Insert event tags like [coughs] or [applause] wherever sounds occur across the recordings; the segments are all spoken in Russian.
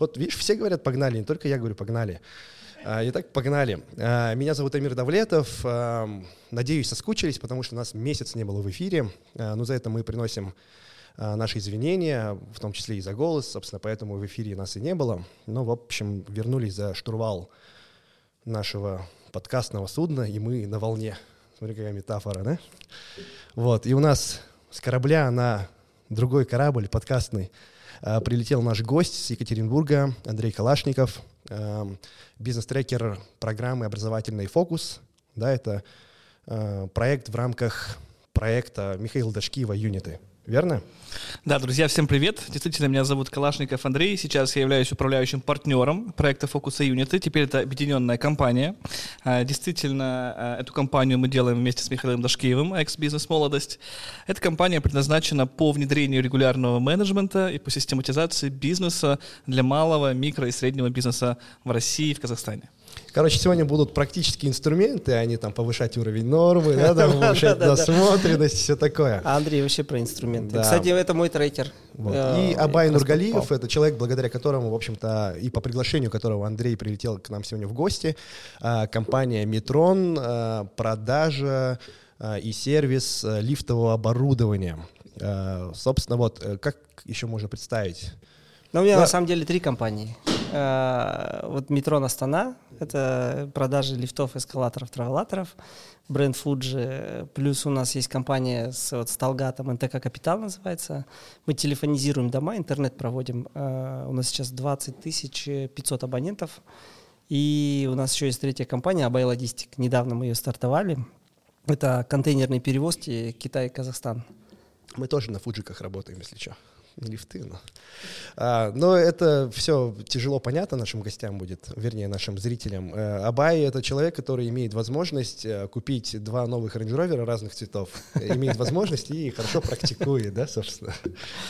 Вот видишь, все говорят погнали, не только я говорю погнали. А, итак, погнали. А, меня зовут Амир Давлетов. А, надеюсь, соскучились, потому что у нас месяц не было в эфире. Но за это мы приносим наши извинения, в том числе и за голос. Собственно, поэтому в эфире нас и не было. Но, в общем, вернулись за штурвал нашего подкастного судна, и мы на волне. Смотри, какая метафора, да? Вот, и у нас с корабля на другой корабль подкастный прилетел наш гость с Екатеринбурга, Андрей Калашников, бизнес-трекер программы образовательный «Фокус». Да, это э, проект в рамках проекта Михаила Дашкиева «Юниты». Верно? Да, друзья, всем привет. Действительно, меня зовут Калашников Андрей. Сейчас я являюсь управляющим партнером проекта Фокуса Юниты. Теперь это объединенная компания. А, действительно, а, эту компанию мы делаем вместе с Михаилом Дашкиевым, экс-бизнес «Молодость». Эта компания предназначена по внедрению регулярного менеджмента и по систематизации бизнеса для малого, микро и среднего бизнеса в России и в Казахстане. Короче, сегодня будут практические инструменты, они там повышать уровень нормы, да, [laughs] там, повышать насмотренность, все такое. А Андрей вообще про инструменты. Кстати, это мой трекер. И Абай Нургалиев, это человек, благодаря которому, в общем-то, и по приглашению которого Андрей прилетел к нам сегодня в гости, а, компания Метрон, а, продажа а, и сервис лифтового оборудования. Собственно, вот, э, как еще можно представить? Ну, у меня да. на самом деле три компании. Э, вот метро Астана, это продажи лифтов, эскалаторов, травелаторов. Бренд Fuji, плюс у нас есть компания с вот, Сталгатом, НТК Капитал называется. Мы телефонизируем дома, интернет проводим. Э, у нас сейчас 20 тысяч 500 абонентов. И у нас еще есть третья компания, Абай Логистик. Недавно мы ее стартовали. Это контейнерные перевозки Китай-Казахстан. Мы тоже на фуджиках работаем, если что лифты. Но, а, но это все тяжело понятно нашим гостям будет, вернее, нашим зрителям. А, Абай — это человек, который имеет возможность э, купить два новых Range Rover разных цветов, имеет возможность и хорошо практикует, да, собственно.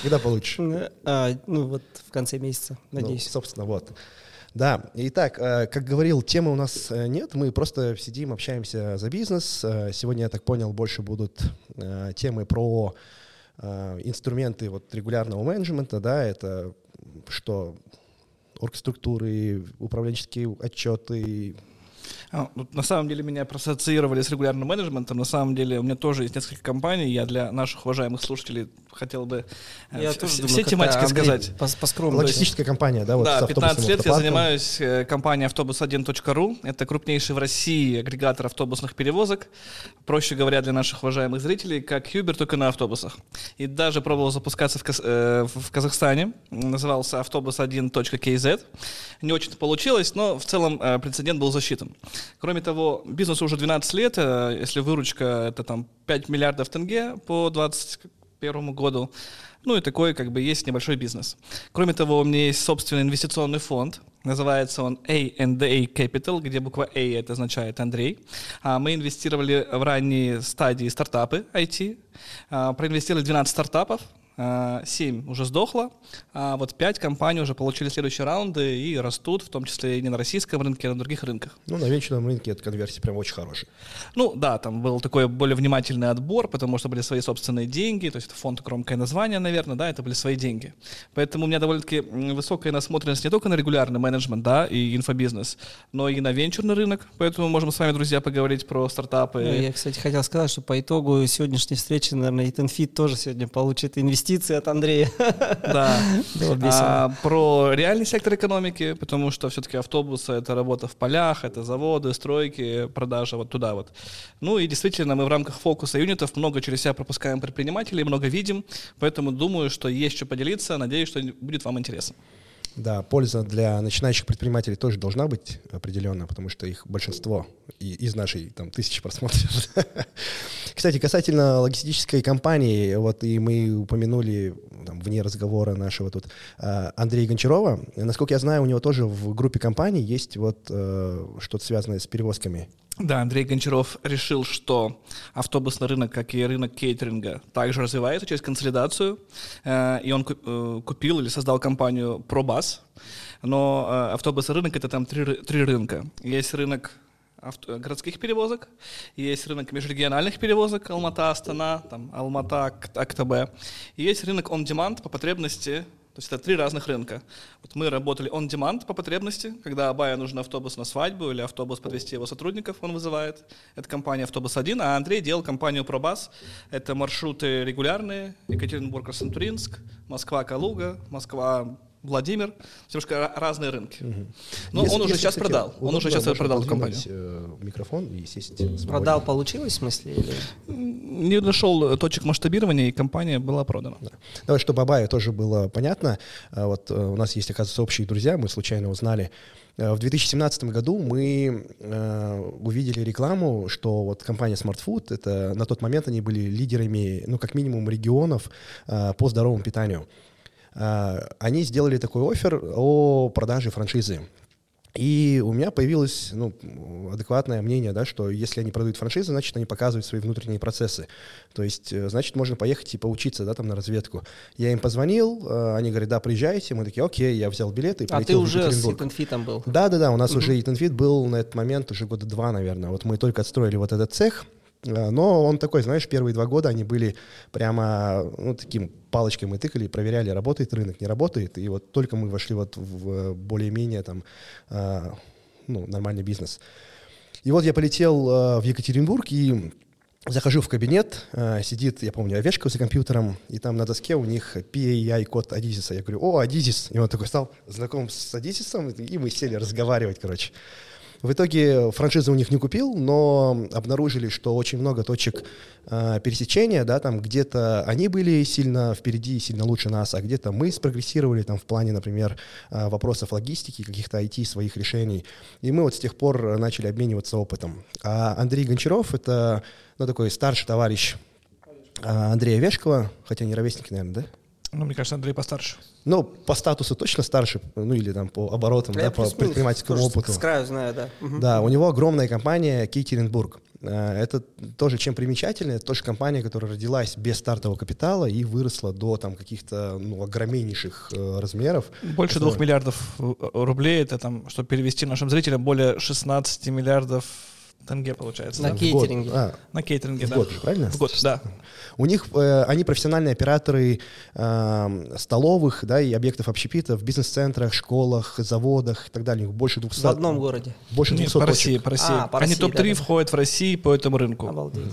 Когда получишь? А, ну, вот в конце месяца, ну, надеюсь. Ну, собственно, вот. Да, итак, как говорил, темы у нас нет, мы просто сидим, общаемся за бизнес. Сегодня, я так понял, больше будут темы про Э, инструменты вот регулярного менеджмента, да, это что оргструктуры, управленческие отчеты, а, ну, на самом деле меня проассоциировали с регулярным менеджментом. На самом деле у меня тоже есть несколько компаний. Я для наших уважаемых слушателей хотел бы э, я все, все тематики сказать. По, по Логистическая компания, да? Вот да, 15 лет я занимаюсь э, компанией автобус1.ру. Это крупнейший в России агрегатор автобусных перевозок. Проще говоря, для наших уважаемых зрителей, как Uber, только на автобусах. И даже пробовал запускаться в, Каз э, в Казахстане. Назывался автобус1.kz. Не очень получилось, но в целом э, прецедент был засчитан. Кроме того, бизнесу уже 12 лет, э, если выручка это там 5 миллиардов тенге по 2021 году, ну и такой как бы есть небольшой бизнес. Кроме того, у меня есть собственный инвестиционный фонд, называется он A&A Capital, где буква A это означает Андрей. А мы инвестировали в ранние стадии стартапы IT, а, проинвестировали 12 стартапов, 7 уже сдохло, а вот 5 компаний уже получили следующие раунды и растут, в том числе и не на российском рынке, а на других рынках. Ну, на венчурном рынке эта конверсия прям очень хорошая. Ну, да, там был такой более внимательный отбор, потому что были свои собственные деньги, то есть это фонд громкое название, наверное, да, это были свои деньги. Поэтому у меня довольно-таки высокая насмотренность не только на регулярный менеджмент, да, и инфобизнес, но и на венчурный рынок, поэтому можем с вами, друзья, поговорить про стартапы. Ну, я, кстати, хотел сказать, что по итогу сегодняшней встречи, наверное, Итанфит тоже сегодня получит инвестиции инвестиции от Андрея. [laughs] Да. А, про реальный сектор экономики, потому что все-таки автобусы — это работа в полях, это заводы, стройки, продажа вот туда вот. Ну и действительно мы в рамках фокуса юнитов много через себя пропускаем предпринимателей, много видим, поэтому думаю, что есть что поделиться, надеюсь, что будет вам интересно. Да, польза для начинающих предпринимателей тоже должна быть определенная, потому что их большинство и, из нашей там тысячи просмотров. [laughs] Кстати, касательно логистической компании, вот и мы упомянули там, вне разговора нашего тут а, Андрея Гончарова. Насколько я знаю, у него тоже в группе компаний есть вот э, что-то связанное с перевозками. Да, Андрей Гончаров решил, что автобусный рынок, как и рынок кейтеринга, также развивается через консолидацию, э, и он э, купил или создал компанию ProBus, но э, автобусный рынок — это там три, три рынка. Есть рынок авто, городских перевозок, есть рынок межрегиональных перевозок Алмата, Астана, там, Алмата, Актабе, и есть рынок on-demand по потребности есть это три разных рынка. Вот мы работали on demand по потребности, когда Абая нужен автобус на свадьбу или автобус подвести его сотрудников, он вызывает. Это компания «Автобус 1», а Андрей делал компанию «Пробас». Это маршруты регулярные, Екатеринбург-Красноторинск, Москва-Калуга, Москва Владимир, немножко разные рынки. Угу. Но если, он уже сейчас кстати, продал. Он уже сейчас продал компанию. Э, микрофон и сесть. Продал, получилось в смысле? Или? Не нашел точек масштабирования, и компания была продана. Да. Давай, чтобы Абая тоже было понятно. А вот э, у нас есть, оказывается, общие друзья, мы случайно узнали. Э, в 2017 году мы э, увидели рекламу, что вот компания Smart Food, это на тот момент они были лидерами, ну, как минимум, регионов э, по здоровому питанию. А, они сделали такой офер о продаже франшизы. И у меня появилось ну, адекватное мнение, да, что если они продают франшизы, значит, они показывают свои внутренние процессы. То есть, э, значит, можно поехать и поучиться да, там, на разведку. Я им позвонил, э, они говорят, да, приезжайте. Мы такие, окей, я взял билеты и А ты уже с Итенфитом был? Да-да-да, у нас угу. уже Итенфит был на этот момент уже года два, наверное. Вот мы только отстроили вот этот цех, Э, но он такой, знаешь, первые два года они были прямо ну, таким палочкой мы тыкали, проверяли, работает рынок, не работает. И вот только мы вошли вот в более-менее там, э, ну, нормальный бизнес. И вот я полетел э, в Екатеринбург и захожу в кабинет, сидит, я помню, овешка за компьютером, и там на доске у них PAI-код Адизиса. Я говорю, о, Адизис. И он такой стал знаком с Адизисом, и мы сели разговаривать, короче. В итоге франшизы у них не купил, но обнаружили, что очень много точек э, пересечения, да, там где-то они были сильно впереди, сильно лучше нас, а где-то мы спрогрессировали там в плане, например, э, вопросов логистики, каких-то IT своих решений. И мы вот с тех пор начали обмениваться опытом. А Андрей Гончаров — это ну, такой старший товарищ э, Андрея Вешкова, хотя не ровесник, наверное, да? Ну, мне кажется, Андрей постарше. Ну, по статусу точно старше, ну или там по оборотам, Я да, по предпринимательскому опыту. С краю знаю, да. Да, у него огромная компания Кейтеринбург. Э, это тоже чем примечательно, это тоже компания, которая родилась без стартового капитала и выросла до там каких-то ну, огромнейших э, размеров. Больше двух миллиардов э, рублей, это там, чтобы перевести нашим зрителям, более 16 миллиардов тенге получается. На да? кейтеринге. А, на кейтеринге, в да. год, правильно? В год, да. У них, э, они профессиональные операторы э, столовых, да, и объектов общепита в бизнес-центрах, школах, заводах и так далее. больше 200. В одном городе? Больше 200 Нет, по России, по России. А, по России, они топ-3 да, входят в России по этому рынку. Обалдеть.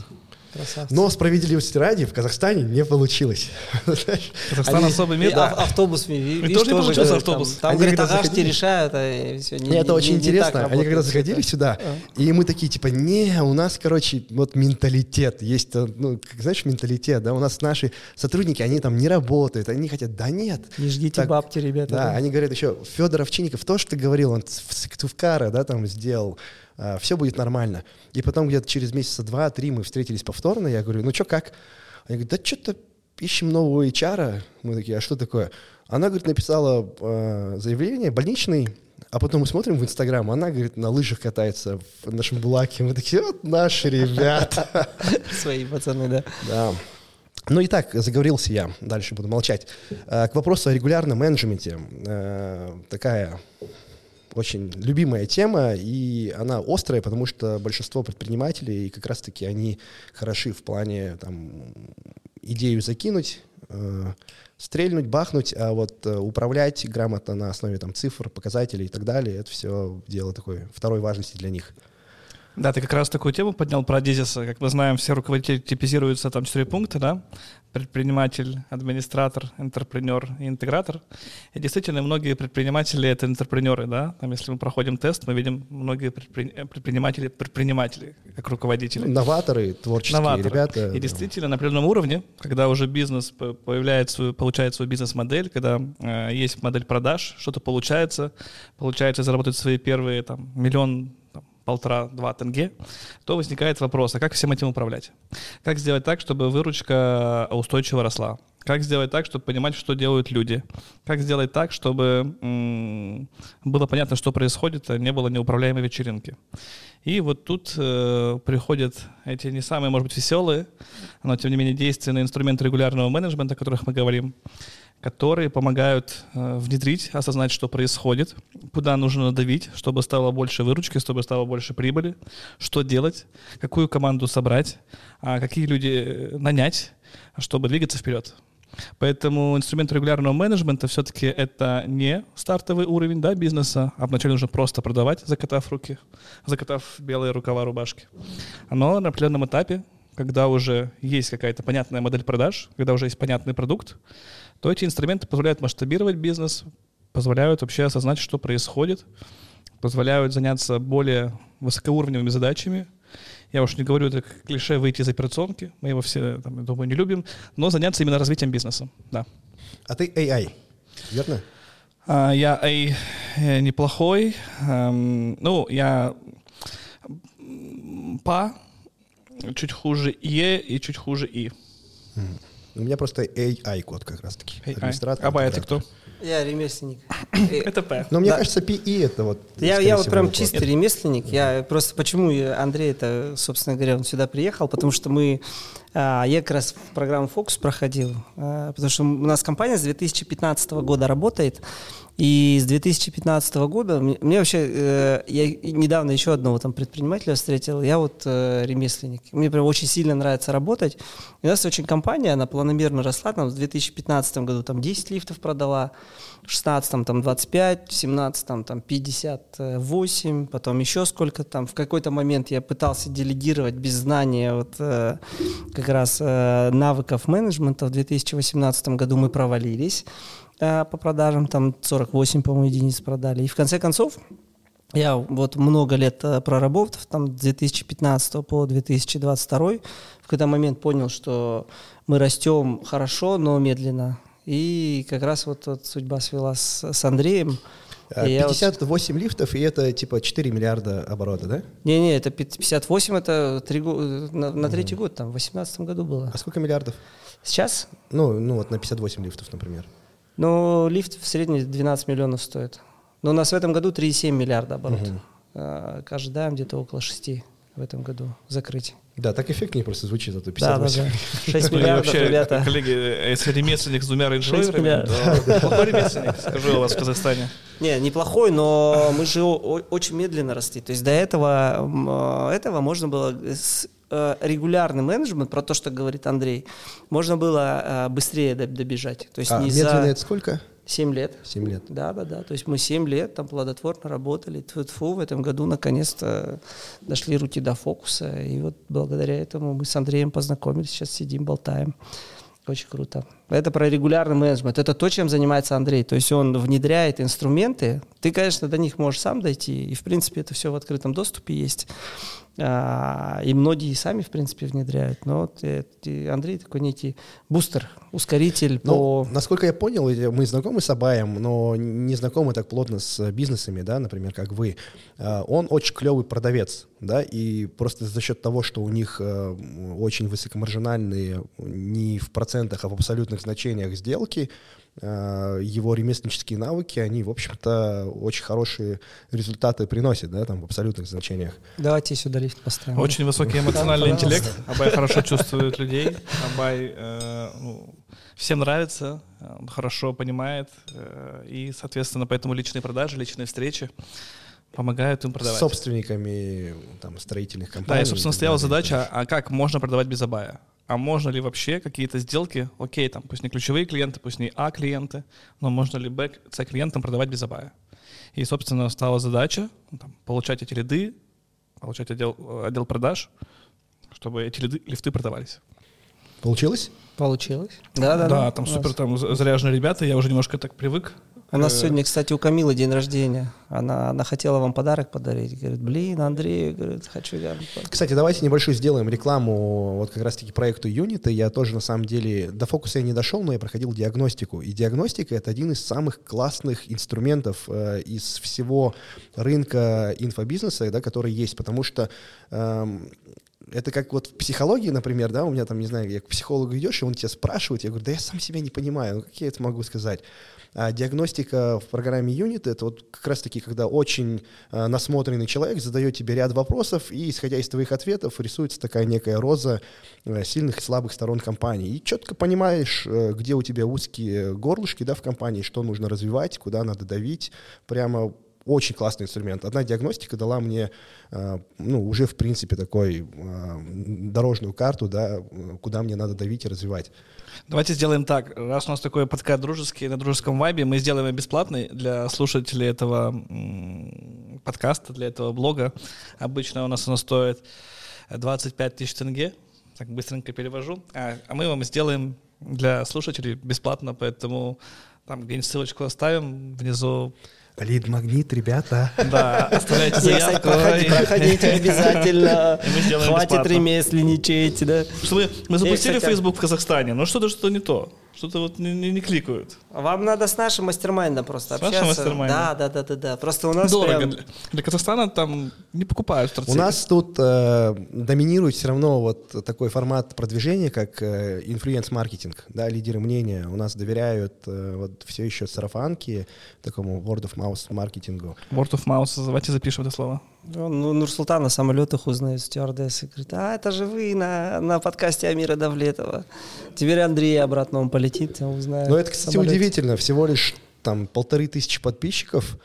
Красавцы. Но справедливости ради в Казахстане не получилось. [laughs] Казахстан Они, особый мир. Да. Автобус, видишь, тоже не получился автобус. Там, там говорит, заходили... решают, а все не, Это не, очень не, интересно. Не Они когда заходили сюда, а. и мы такие, типа, не, у нас, короче, вот менталитет. Есть, э, ну, знаешь, менталитет, да, у нас наши сотрудники, они там не работают, они хотят, да нет. Не ждите так, бабки, ребята. Да, да, они говорят еще, Федор Овчинников, то, что ты говорил, он в Сыктывкара, да, там сделал, а, все будет нормально. И потом где-то через месяца два-три мы встретились повторно, я говорю, ну что, как? Они говорят, да что-то ищем нового HR. Мы такие, а что такое? Она, говорит, написала э, заявление, больничный, а потом мы смотрим в Инстаграм, она, говорит, на лыжах катается в нашем Булаке. Мы такие, вот наши ребята. [laughs] Свои пацаны, да. Да. Ну и так, заговорился я, дальше буду молчать. К вопросу о регулярном менеджменте. Э, такая очень любимая тема, и она острая, потому что большинство предпринимателей как раз-таки они хороши в плане там, идею закинуть, э, стрельнуть, бахнуть, а вот э, управлять грамотно на основе там, цифр, показателей и так далее, это все дело такой второй важности для них. Да, ты как раз такую тему поднял про Дизиса. Как мы знаем, все руководители типизируются там четыре пункта, да? Предприниматель, администратор, интерпренер и интегратор. И действительно, многие предприниматели — это интерпренеры, да? Там, если мы проходим тест, мы видим многие предприниматели, предприниматели как руководители. Новаторы, творческие Новаторы. ребята. И действительно, на определенном уровне, когда уже бизнес появляет свою, получает свою бизнес-модель, когда э, есть модель продаж, что-то получается, получается заработать свои первые там, миллион полтора-два тенге, то возникает вопрос, а как всем этим управлять? Как сделать так, чтобы выручка устойчиво росла? Как сделать так, чтобы понимать, что делают люди? Как сделать так, чтобы было понятно, что происходит, а не было неуправляемой вечеринки? И вот тут э, приходят эти не самые, может быть, веселые, но тем не менее действенные инструменты регулярного менеджмента, о которых мы говорим которые помогают э, внедрить, осознать, что происходит, куда нужно надавить, чтобы стало больше выручки, чтобы стало больше прибыли, что делать, какую команду собрать, а какие люди э, нанять, чтобы двигаться вперед. Поэтому инструмент регулярного менеджмента все-таки это не стартовый уровень да, бизнеса, а вначале нужно просто продавать, закатав руки, закатав белые рукава рубашки. Но на определенном этапе, когда уже есть какая-то понятная модель продаж, когда уже есть понятный продукт, то эти инструменты позволяют масштабировать бизнес, позволяют вообще осознать, что происходит, позволяют заняться более высокоуровневыми задачами, я уж не говорю, это клише выйти из операционки, мы его все, там, я думаю, не любим, но заняться именно развитием бизнеса, да. А ты AI, верно? А, я AI э, неплохой. Эм, ну, я по чуть хуже Е и чуть хуже И. У меня просто AI-код как раз-таки. Администратор. А это кто? Я ремесленник. [coughs] Это П. Но мне кажется, PI это вот... Я, я вот прям чистый ремесленник. Я просто почему Андрей это, собственно говоря, он сюда приехал, потому что мы... А, я как раз программу «Фокус» проходил, а, потому что у нас компания с 2015 года работает, и с 2015 года мне, вообще, э, я недавно еще одного там предпринимателя встретил, я вот э, ремесленник. Мне прям очень сильно нравится работать. У нас очень компания, она планомерно росла, там в 2015 году там 10 лифтов продала, в 16 там 25, в 17 там 58, потом еще сколько там. В какой-то момент я пытался делегировать без знания вот э, как раз э, навыков менеджмента. В 2018 году мы провалились. Э, по продажам, там 48, по-моему, единиц продали. И в конце концов, я вот много лет э, проработав, там с 2015 по 2022, в какой-то момент понял, что мы растем хорошо, но медленно. И как раз вот, вот судьба свела с, с Андреем. 58 вот... лифтов, и это типа 4 миллиарда оборота, да? Не-не, это 58, это 3, на, на третий угу. год, там, в 2018 году было. А сколько миллиардов? Сейчас? Ну, ну вот на 58 лифтов, например. Ну, лифт в среднем 12 миллионов стоит. Но у нас в этом году 3,7 миллиарда оборот. Угу. А, ожидаем где-то около 6 в этом году закрыть. Да, так эффектнее просто звучит, а то 58. Да, да, да. 6 миллиардов, вообще, ребята. Коллеги, если ремесленник с двумя рейндж то [laughs] плохой ремесленник, скажу у вас в Казахстане. Не, неплохой, но мы же очень медленно росли. То есть до этого, этого можно было с э, регулярный менеджмент, про то, что говорит Андрей, можно было э, быстрее добежать. То есть а, не медленно за... это сколько? Семь лет. Семь лет. Да, да, да. То есть мы семь лет там плодотворно работали. Тьфу-тьфу, в этом году наконец-то дошли руки до фокуса. И вот благодаря этому мы с Андреем познакомились. Сейчас сидим, болтаем. Очень круто. Это про регулярный менеджмент. Это то, чем занимается Андрей. То есть он внедряет инструменты. Ты, конечно, до них можешь сам дойти. И, в принципе, это все в открытом доступе есть. А, и многие сами, в принципе, внедряют. Но вот Андрей такой некий бустер, ускоритель ну, по... Насколько я понял, мы знакомы с Абаем, но не знакомы так плотно с бизнесами, да, например, как вы. А, он очень клевый продавец, да, и просто за счет того, что у них э, очень высокомаржинальные не в процентах, а в абсолютных значениях сделки, Э, его ремесленнические навыки, они, в общем-то, очень хорошие результаты приносят, да, там, в абсолютных значениях. Давайте сюда лифт поставим. Очень высокий эмоциональный интеллект. Абай хорошо чувствует людей. Абай э, ну, всем нравится, он хорошо понимает. Э, и, соответственно, поэтому личные продажи, личные встречи помогают им продавать. С собственниками там, строительных компаний. Да, и, собственно, стояла задача, а как можно продавать без Абая? А можно ли вообще какие-то сделки, окей, там, пусть не ключевые клиенты, пусть не А клиенты, но можно ли Б, С клиентам продавать без абая? И, собственно, стала задача ну, там, получать эти лиды, получать отдел, отдел продаж, чтобы эти лиды, лифты продавались. Получилось? Получилось. Да, да, да. Да, там супер там заряженные ребята, я уже немножко так привык у нас э, сегодня, кстати, у Камилы день рождения. Она, она хотела вам подарок подарить. Говорит, блин, Андрей, говорит, хочу я. Кстати, давайте небольшую сделаем рекламу вот как раз-таки проекту Юнита. Я тоже, на самом деле, до фокуса я не дошел, но я проходил диагностику. И диагностика — это один из самых классных инструментов э, из всего рынка инфобизнеса, да, который есть, потому что эм, это как вот в психологии, например, да, у меня там, не знаю, я к психологу идешь, и он тебя спрашивает, я говорю, да я сам себя не понимаю, ну как я это могу сказать? А диагностика в программе Unit — это вот как раз-таки, когда очень а, насмотренный человек задает тебе ряд вопросов, и, исходя из твоих ответов, рисуется такая некая роза а, сильных и слабых сторон компании. И четко понимаешь, а, где у тебя узкие горлышки да, в компании, что нужно развивать, куда надо давить, прямо очень классный инструмент. Одна диагностика дала мне, э, ну, уже, в принципе, такой э, дорожную карту, да, куда мне надо давить и развивать. Давайте сделаем так. Раз у нас такой подкаст дружеский, на дружеском вайбе, мы сделаем бесплатный для слушателей этого подкаста, для этого блога. Обычно у нас оно стоит 25 тысяч тенге. Так быстренько перевожу. А, а мы вам сделаем для слушателей бесплатно, поэтому там где-нибудь ссылочку оставим внизу Лид-магнит, ребята. Да, оставляйте заявку. Проходите обязательно. [laughs] Хватит ремесленничать, да. Мы, мы запустили Facebook в Казахстане, но что-то что-то не то. Что-то вот не, не, не кликают. Вам надо с нашим мастер-майндом просто с общаться. Нашим мастер Да, да, да, да, да. Просто у нас Дорого. Прям... Для, для Казахстана там не покупают стратегии. У нас тут э, доминирует все равно вот такой формат продвижения, как э, инфлюенс-маркетинг, да, лидеры мнения. У нас доверяют э, вот все еще сарафанки, такому word of mouth маркетингу. Word of mouth, давайте запишем это слово. Ну, Нурсултан на самолетах узнает стюардессы. Говорит, а это же вы на, на подкасте Амира Давлетова. Теперь Андрей обратно он полетит, узнает. Ну, это, кстати, самолете. удивительно. Всего лишь там полторы тысячи подписчиков,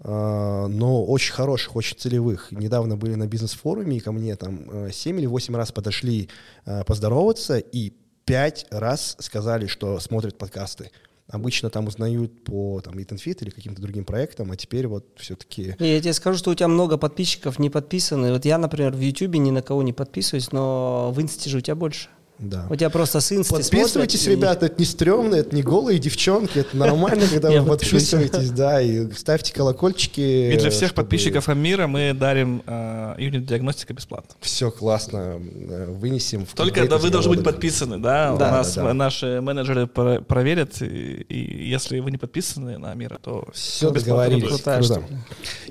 э, но очень хороших, очень целевых. Недавно были на бизнес-форуме, и ко мне там 7 э, или 8 раз подошли э, поздороваться, и пять раз сказали, что смотрят подкасты. Обычно там узнают по там, Eat или каким-то другим проектам, а теперь вот все-таки... Я тебе скажу, что у тебя много подписчиков не подписаны. Вот я, например, в YouTube ни на кого не подписываюсь, но в Инсте же у тебя больше. Да. У тебя просто сын Подписывайтесь, смотрят, ребята, и... это не стрёмно, это не голые девчонки, это нормально, [laughs] когда вы подписываетесь, да, и ставьте колокольчики. И для всех подписчиков Амира мы дарим э, юнит диагностика бесплатно. Все классно, э, вынесем. Только вы должны быть подписаны, да, у нас наши менеджеры проверят, и если вы не подписаны на Амира, то все договорились. Круто.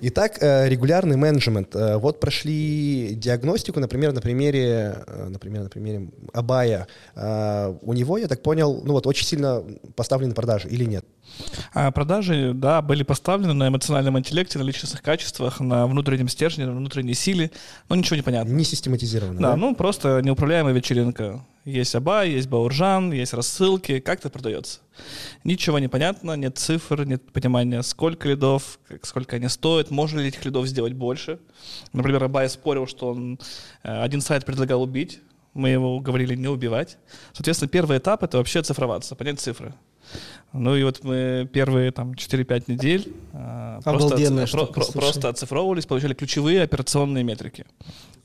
Итак, э, регулярный менеджмент. Вот прошли диагностику, например, на примере, например, на примере Аба Абая, у него, я так понял, ну вот очень сильно поставлены продажи или нет? А продажи, да, были поставлены на эмоциональном интеллекте, на личностных качествах, на внутреннем стержне, на внутренней силе, но ничего не понятно. Не систематизировано, да? Да, ну просто неуправляемая вечеринка. Есть Абай, есть Бауржан, есть рассылки, как это продается. Ничего не понятно, нет цифр, нет понимания, сколько лидов, сколько они стоят, можно ли этих лидов сделать больше. Например, Абай спорил, что он э, один сайт предлагал убить, мы его уговорили не убивать. Соответственно, первый этап — это вообще оцифроваться, понять цифры. Ну и вот мы первые там 4-5 недель э, просто, штука, про, просто оцифровывались, получали ключевые операционные метрики.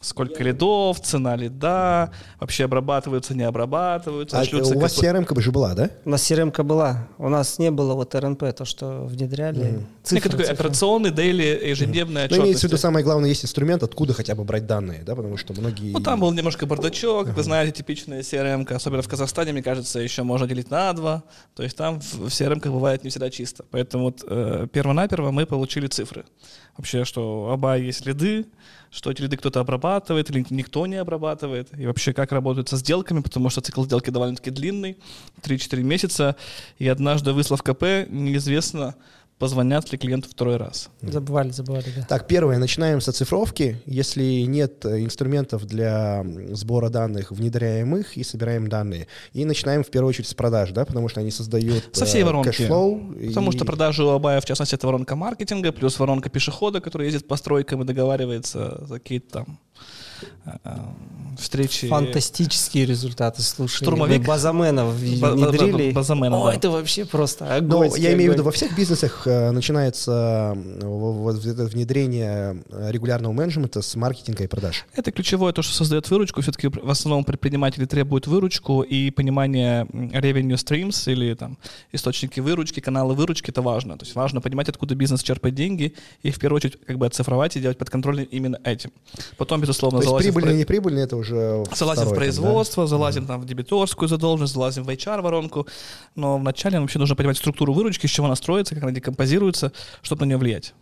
Сколько лидов, цена лида, вообще обрабатываются, не обрабатываются. А у вас как... CRM-ка же была, да? У нас CRM-ка была. У нас не было вот РНП, то, что внедряли. Mm. Цифры, такой цифры. операционный, дейли, ежедневная mm. Ну, имеется в виду, самое главное, есть инструмент, откуда хотя бы брать данные, да, потому что многие... Ну, там был немножко бардачок, uh-huh. вы знаете, типичная CRM-ка, особенно в Казахстане, мне кажется, еще можно делить на два. То есть там в CRM бывает не всегда чисто. Поэтому вот э, перво-наперво мы получили цифры. Вообще, что оба есть лиды, что эти лиды кто-то обрабатывает или никто не обрабатывает, и вообще как работают со сделками, потому что цикл сделки довольно-таки длинный, 3-4 месяца, и однажды выслав КП, неизвестно, позвонят ли клиенту второй раз. Забывали, забывали, да. Так, первое, начинаем с оцифровки. Если нет э, инструментов для сбора данных, внедряем их и собираем данные. И начинаем в первую очередь с продаж, да, потому что они создают Со всей э, воронки. cash flow. Потому и... что продажи у Абая, в частности, это воронка маркетинга, плюс воронка пешехода, который ездит по стройкам и договаривается за какие-то там встречи. Фантастические результаты, слушай. Штурмовик. Базаменов внедрили. Базамена, О, да. это вообще просто огонь. Но я имею в виду, во всех бизнесах э, начинается вот внедрение регулярного менеджмента с маркетинга и продаж. Это ключевое, то, что создает выручку. Все-таки в основном предприниматели требуют выручку и понимание revenue streams или там источники выручки, каналы выручки, это важно. То есть важно понимать, откуда бизнес черпает деньги и в первую очередь как бы оцифровать и делать подконтрольным именно этим. Потом, безусловно, то в... не прибыльный, это уже Залазим второй, в производство, там, да? залазим там в дебиторскую задолженность, залазим в HR-воронку, но вначале вообще нужно понимать структуру выручки, с чего она строится, как она декомпозируется, чтобы на нее влиять.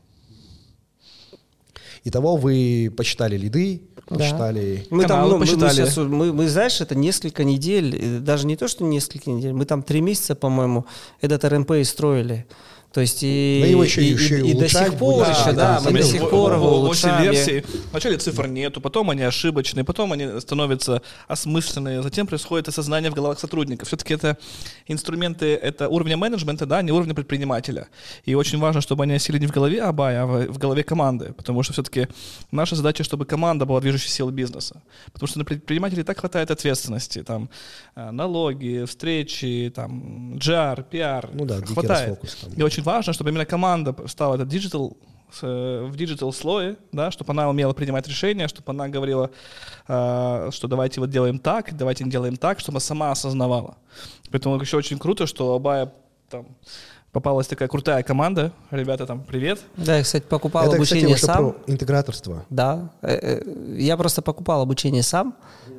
Итого вы почитали лиды, почитали... Да. Мы там, ну, посчитали. Мы, мы, сейчас, мы, мы, знаешь, это несколько недель, даже не то, что несколько недель, мы там три месяца, по-моему, этот РНП и строили. То есть и, его еще, и, еще и, и до сих пор еще, да, да, мы до сих пор его улучшаем. версий. Вначале цифр нету, потом они ошибочные, потом они становятся осмысленные, затем происходит осознание в головах сотрудников. Все-таки это инструменты, это уровня менеджмента, да, не уровня предпринимателя. И очень важно, чтобы они осели не в голове Абая, а в, в голове команды, потому что все-таки наша задача, чтобы команда была движущей силой бизнеса. Потому что на предпринимателей так хватает ответственности, там, э, налоги, встречи, там, GR, PR, ну да, хватает. Фокус, И очень очень важно, чтобы именно команда стала это digital э, в digital слое, да, чтобы она умела принимать решения, чтобы она говорила, э, что давайте вот делаем так, давайте не делаем так, чтобы она сама осознавала. Поэтому еще очень круто, что Абая там попалась такая крутая команда. Ребята, там, привет. Да, я, кстати, покупал Это, обучение кстати, сам. Про интеграторство. Да. Э, я просто покупал обучение сам,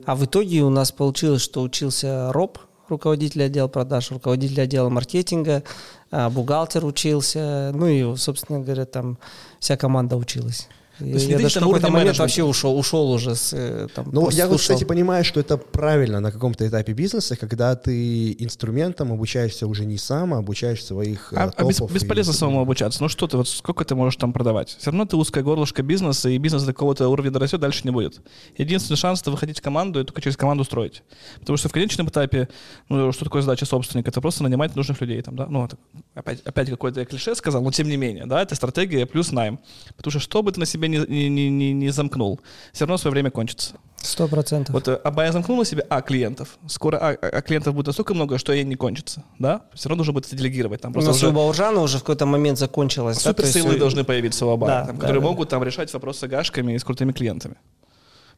а в итоге у нас получилось, что учился Роб, руководитель отдела продаж, руководитель отдела маркетинга, бухгалтер учился, ну и, собственно говоря, там вся команда училась. То есть я даже какой-то момент вообще ушел, ушел уже с э, там, Ну, я вот, кстати, понимаю, что это правильно на каком-то этапе бизнеса, когда ты инструментом обучаешься уже не сам, а обучаешь своих А, а бес, бесполезно и... самому обучаться. Ну что ты, вот сколько ты можешь там продавать? Все равно ты узкое горлышко бизнеса, и бизнес до какого-то уровня дорастет, дальше не будет. Единственный шанс — это выходить в команду и только через команду строить. Потому что в конечном этапе, ну, что такое задача собственника? Это просто нанимать нужных людей там, да? Ну, это, опять, опять какое-то клише сказал, но тем не менее, да, это стратегия плюс найм. Потому что что бы ты на себе не, не, не, не замкнул, все равно свое время кончится. Сто процентов. Вот Аба я замкнул на себе А клиентов. Скоро а, а клиентов будет настолько много, что и не кончится. Да? Все равно нужно будет это делегировать. Там просто уже... у Бауржана уже в какой-то момент закончилось. Суперсейлы да? есть... должны появиться у Аба, да, там, да, которые да. могут там решать вопросы гашками и с крутыми клиентами.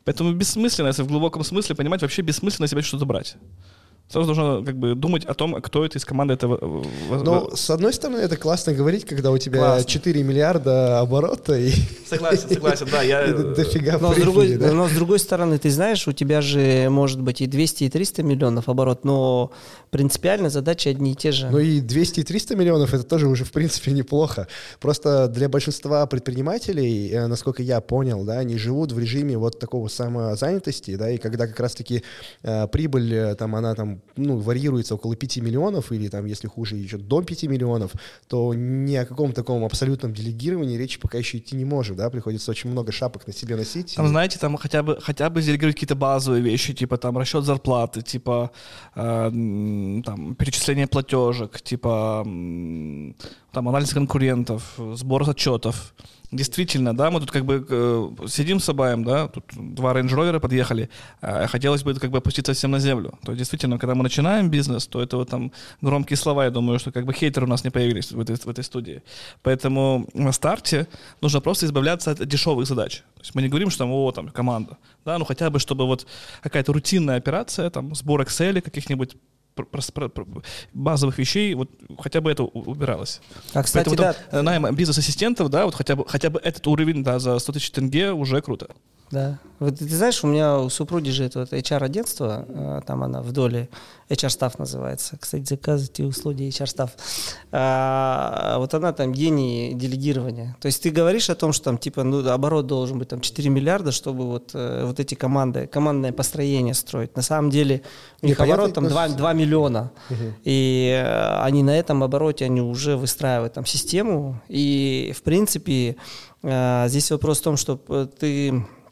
Поэтому бессмысленно, если в глубоком смысле понимать, вообще бессмысленно себе что-то брать. Сразу нужно как бы думать о том, кто это из команды этого. Ну, с одной стороны, это классно говорить, когда у тебя классно. 4 миллиарда оборота и... Согласен, согласен, да. Я... [laughs] Дофига но, прибыли, с другой, да? но с другой стороны, ты знаешь, у тебя же может быть и 200, и 300 миллионов оборот, но принципиально задачи одни и те же. Ну и 200 и 300 миллионов это тоже уже в принципе неплохо. Просто для большинства предпринимателей, э, насколько я понял, да, они живут в режиме вот такого самозанятости, да, и когда как раз-таки э, прибыль, э, там, она там, ну, варьируется около 5 миллионов или там, если хуже, еще до 5 миллионов, то ни о каком таком абсолютном делегировании речи пока еще идти не может, да, приходится очень много шапок на себе носить. Там, и... знаете, там хотя бы, хотя бы делегировать какие-то базовые вещи, типа там расчет зарплаты, типа э, там, перечисление платежек, типа там, анализ конкурентов, сбор отчетов. Действительно, да, мы тут как бы э, сидим с Абаем, да, тут два рейндж ровера подъехали, а хотелось бы как бы опуститься всем на землю. То есть действительно, когда мы начинаем бизнес, то это вот там громкие слова, я думаю, что как бы хейтеры у нас не появились в этой, в этой студии. Поэтому на старте нужно просто избавляться от дешевых задач. То есть мы не говорим, что там, о, там, команда, да, ну хотя бы, чтобы вот какая-то рутинная операция, там, сбор Excel каких-нибудь базовых вещей, вот хотя бы это убиралось. А, кстати, Поэтому да. там, найм бизнес-ассистентов, да, вот хотя бы, хотя бы этот уровень, да, за 100 тысяч тенге уже круто. Да. Вот ты знаешь, у меня у супруги же это вот HR-агентство, а, там она в доле, HR-став называется. Кстати, заказывайте услуги HR-став. А, вот она там гений делегирования. То есть ты говоришь о том, что там типа ну, оборот должен быть там 4 миллиарда, чтобы вот, э, вот эти команды, командное построение строить. На самом деле у них оборот там 2, 2 миллиона. Угу. И э, они на этом обороте, они уже выстраивают там систему. И в принципе э, здесь вопрос в том, что ты Э,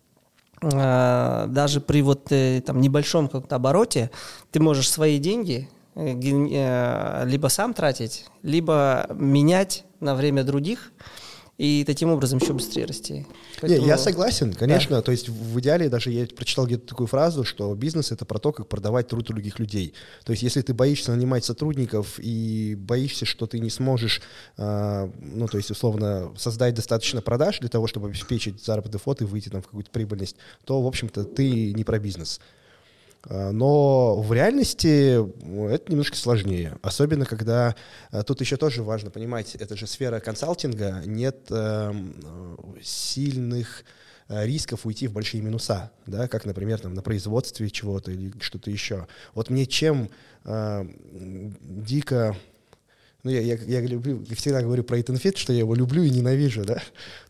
даже при вот э, там небольшом как-то обороте ты можешь свои деньги э, либо сам тратить, либо менять на время других, и таким образом еще быстрее расти. Поэтому... Не, я согласен, конечно. Да. То есть в идеале даже я прочитал где-то такую фразу, что бизнес — это про то, как продавать труд других людей. То есть если ты боишься нанимать сотрудников и боишься, что ты не сможешь, э, ну, то есть условно создать достаточно продаж для того, чтобы обеспечить заработный фот и выйти там в какую-то прибыльность, то, в общем-то, ты не про бизнес. А, но в реальности это немножко сложнее. Особенно, когда а, тут еще тоже важно понимать, это же сфера консалтинга, нет э, сильных рисков уйти в большие минуса, да, как, например, там, на производстве чего-то или что-то еще. Вот мне чем э, дико ну, я, я, я люблю, всегда говорю про Итан Фит, что я его люблю и ненавижу, да.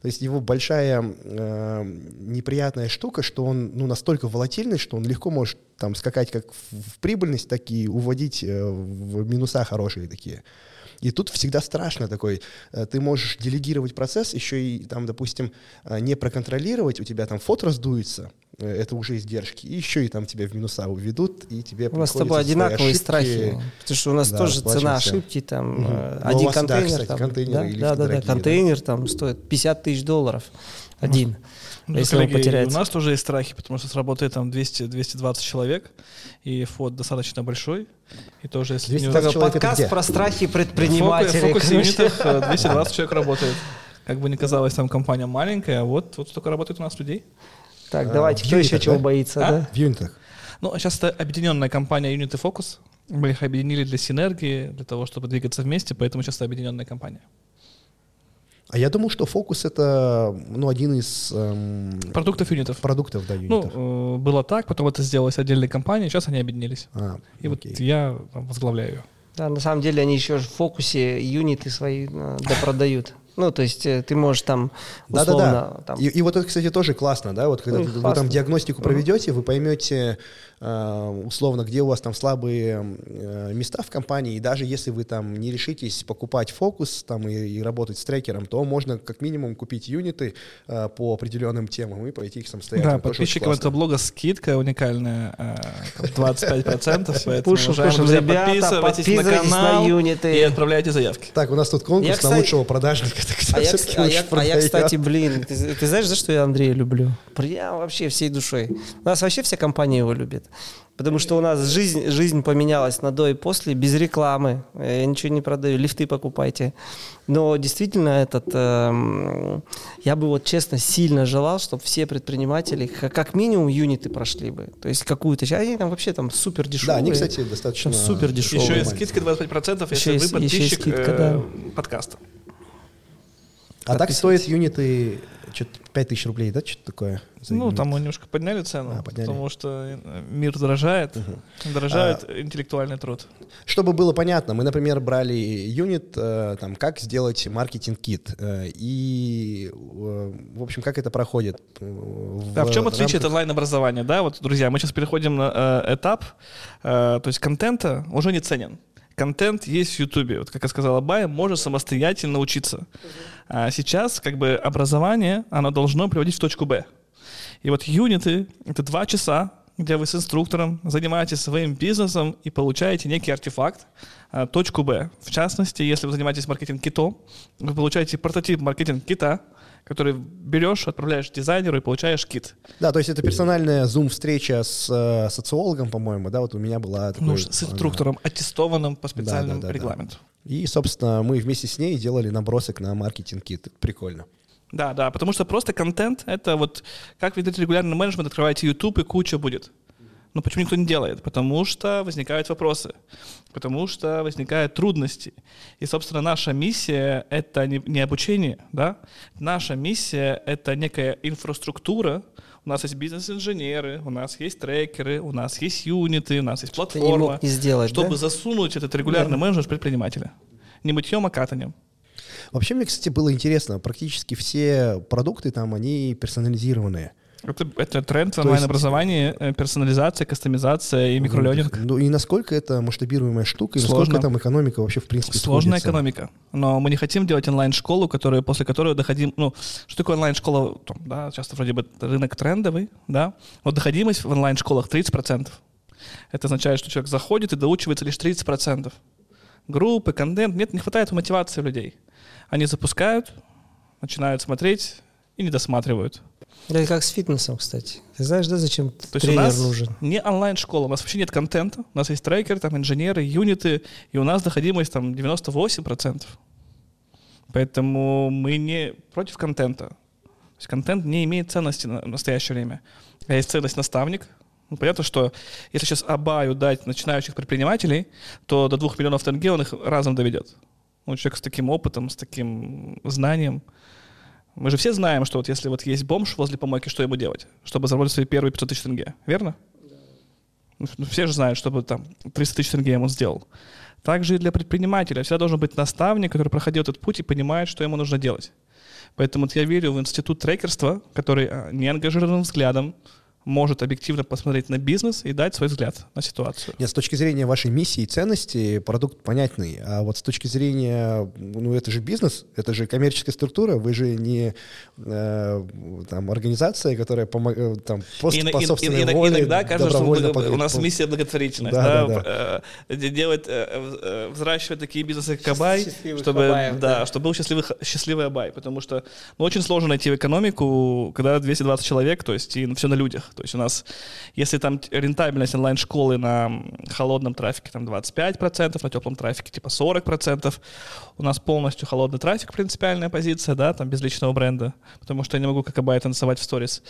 То есть его большая э, неприятная штука, что он ну, настолько волатильный, что он легко может там скакать как в прибыльность, так и уводить э, в минуса хорошие такие. И тут всегда страшно такой. Э, ты можешь делегировать процесс, еще и там, допустим, э, не проконтролировать, у тебя там фото раздуется, э, это уже издержки. И еще и там тебя в минуса уведут, и тебе У нас с тобой одинаковые страхи. Потому что у нас да, тоже цена ошибки, там, угу. один вас, контейнер. Да, кстати, там, контейнеры да, да, да, контейнер да. там стоит 50 тысяч долларов один. Ну, если коллеги, он потеряется. У нас тоже есть страхи, потому что сработает там 200-220 человек, и фот достаточно большой. И тоже, если 220 не... человек подкаст про страхи предпринимателей. В фокус юнитах [laughs] 220 человек работает. Как бы ни казалось, там компания маленькая, а вот, вот столько работает у нас людей. Так, а, давайте, кто еще чего боится? А? Да? В юнитах. Ну, сейчас это объединенная компания Unity Focus. Мы их объединили для синергии, для того, чтобы двигаться вместе, поэтому сейчас это объединенная компания. А я думал, что фокус это ну, один из эм, продуктов юнитов. Продуктов, да, юнитов. Ну, э, было так, потом это сделалось отдельной компанией, сейчас они объединились. А, И окей. вот я там, возглавляю ее. Да, на самом деле они еще в фокусе юниты свои э, допродают. Ну, то есть э, ты можешь там условно... Да, да, да. Там... И, и вот это, кстати, тоже классно, да, вот когда ну, вы, вы там диагностику проведете, вы поймете, условно, где у вас там слабые э, места в компании, и даже если вы там не решитесь покупать фокус там и, и работать с трекером, то можно как минимум купить юниты э, по определенным темам и пройти их самостоятельно. Да, подписчикам этого блога скидка уникальная, э, 25%, [laughs] поэтому, уважаемые друзья, подписывайтесь на канал и отправляйте заявки. Так, у нас тут конкурс на лучшего продажника [laughs] а я, а, я, а я, кстати, блин, ты, ты знаешь, за что я Андрея люблю? Прям вообще всей душой. У нас вообще вся компания его любит. Потому что у нас жизнь, жизнь поменялась на до и после, без рекламы. Я ничего не продаю, лифты покупайте. Но действительно, этот, э, я бы вот честно сильно желал, чтобы все предприниматели как минимум юниты прошли бы. То есть какую-то часть, они там вообще там супер дешевые. Да, они, кстати, достаточно супер дешевые. Еще и скидка 25%, если еще вы подписчик скидка, да. Э, подкаста. А так стоят юниты что-то 5000 рублей, да, что-то такое? Ну, юнит? там мы немножко подняли цену, а, подняли. потому что э, мир дорожает, угу. дорожает а, интеллектуальный труд. Чтобы было понятно, мы, например, брали юнит, э, там, как сделать маркетинг-кит, э, и, в общем, как это проходит. В да, в чем отличие рамках... от онлайн-образования, да, вот, друзья, мы сейчас переходим на этап, то есть контента уже не ценен контент есть в Ютубе. Вот как я сказала, Бая можно самостоятельно учиться. А сейчас как бы образование, оно должно приводить в точку Б. И вот юниты — это два часа, где вы с инструктором занимаетесь своим бизнесом и получаете некий артефакт, а, точку Б. В частности, если вы занимаетесь маркетинг-китом, вы получаете прототип маркетинг-кита — который берешь, отправляешь дизайнеру и получаешь кит. Да, то есть это персональная зум-встреча с э, социологом, по-моему, да, вот у меня была... Такой, ну, с инструктором, она... аттестованным по специальному да, да, да, регламенту. Да. И, собственно, мы вместе с ней делали набросок на маркетинг-кит. Прикольно. Да, да, потому что просто контент — это вот как ведете регулярный менеджмент, открываете YouTube и куча будет. Но почему никто не делает? Потому что возникают вопросы, потому что возникают трудности. И, собственно, наша миссия — это не, не обучение, да? Наша миссия — это некая инфраструктура, у нас есть бизнес-инженеры, у нас есть трекеры, у нас есть юниты, у нас есть платформа. Не мог не сделать, чтобы да? засунуть этот регулярный да. менеджмент предпринимателя. Не мытьем, а катанием. Вообще, мне, кстати, было интересно. Практически все продукты там, они персонализированные. Это, это тренд в онлайн-образовании, э, персонализация, кастомизация и микролернинг. Ну и насколько это масштабируемая штука, и Сложно. насколько там экономика вообще в принципе Сложная сходится. экономика. Но мы не хотим делать онлайн-школу, которая, после которой доходим... Ну, что такое онлайн-школа? Да, часто вроде бы рынок трендовый, да? Вот доходимость в онлайн-школах 30%. Это означает, что человек заходит и доучивается лишь 30%. Группы, контент, нет, не хватает мотивации людей. Они запускают, начинают смотреть и не досматривают. Это как с фитнесом, кстати. Ты знаешь, да, зачем То тренер у нас нужен? Не онлайн-школа, у нас вообще нет контента. У нас есть трекер, там инженеры, юниты, и у нас доходимость там 98%. Поэтому мы не против контента. То есть контент не имеет ценности на настоящее время. А есть ценность наставник. Ну, понятно, что если сейчас Абаю дать начинающих предпринимателей, то до 2 миллионов тенге он их разом доведет. Ну, человек с таким опытом, с таким знанием — мы же все знаем, что вот если вот есть бомж возле помойки, что ему делать, чтобы заработать свои первые 500 тысяч тенге, верно? Да. Ну, все же знают, чтобы там 300 тысяч тенге ему сделал. Также и для предпринимателя всегда должен быть наставник, который проходил этот путь и понимает, что ему нужно делать. Поэтому вот я верю в институт трекерства, который а, не ангажированным взглядом, может объективно посмотреть на бизнес и дать свой взгляд на ситуацию. Нет, с точки зрения вашей миссии и ценности продукт понятный, а вот с точки зрения, ну это же бизнес, это же коммерческая структура, вы же не э, там организация, которая помогает там пост и, по и, собственной и, воле, иногда кажется, что благо- у нас миссия благотворительность, Да, да, да, э, э, делать, э, э, взращивать такие бизнесы, как Абай, Счастливых чтобы, Абаев, да, да. чтобы был счастливый, счастливый Абай, потому что ну, очень сложно найти экономику, когда 220 человек, то есть и все на людях. То есть у нас, если там рентабельность онлайн-школы на холодном трафике там 25%, на теплом трафике типа 40%, у нас полностью холодный трафик, принципиальная позиция, да, там без личного бренда, потому что я не могу как Абай танцевать в сторис.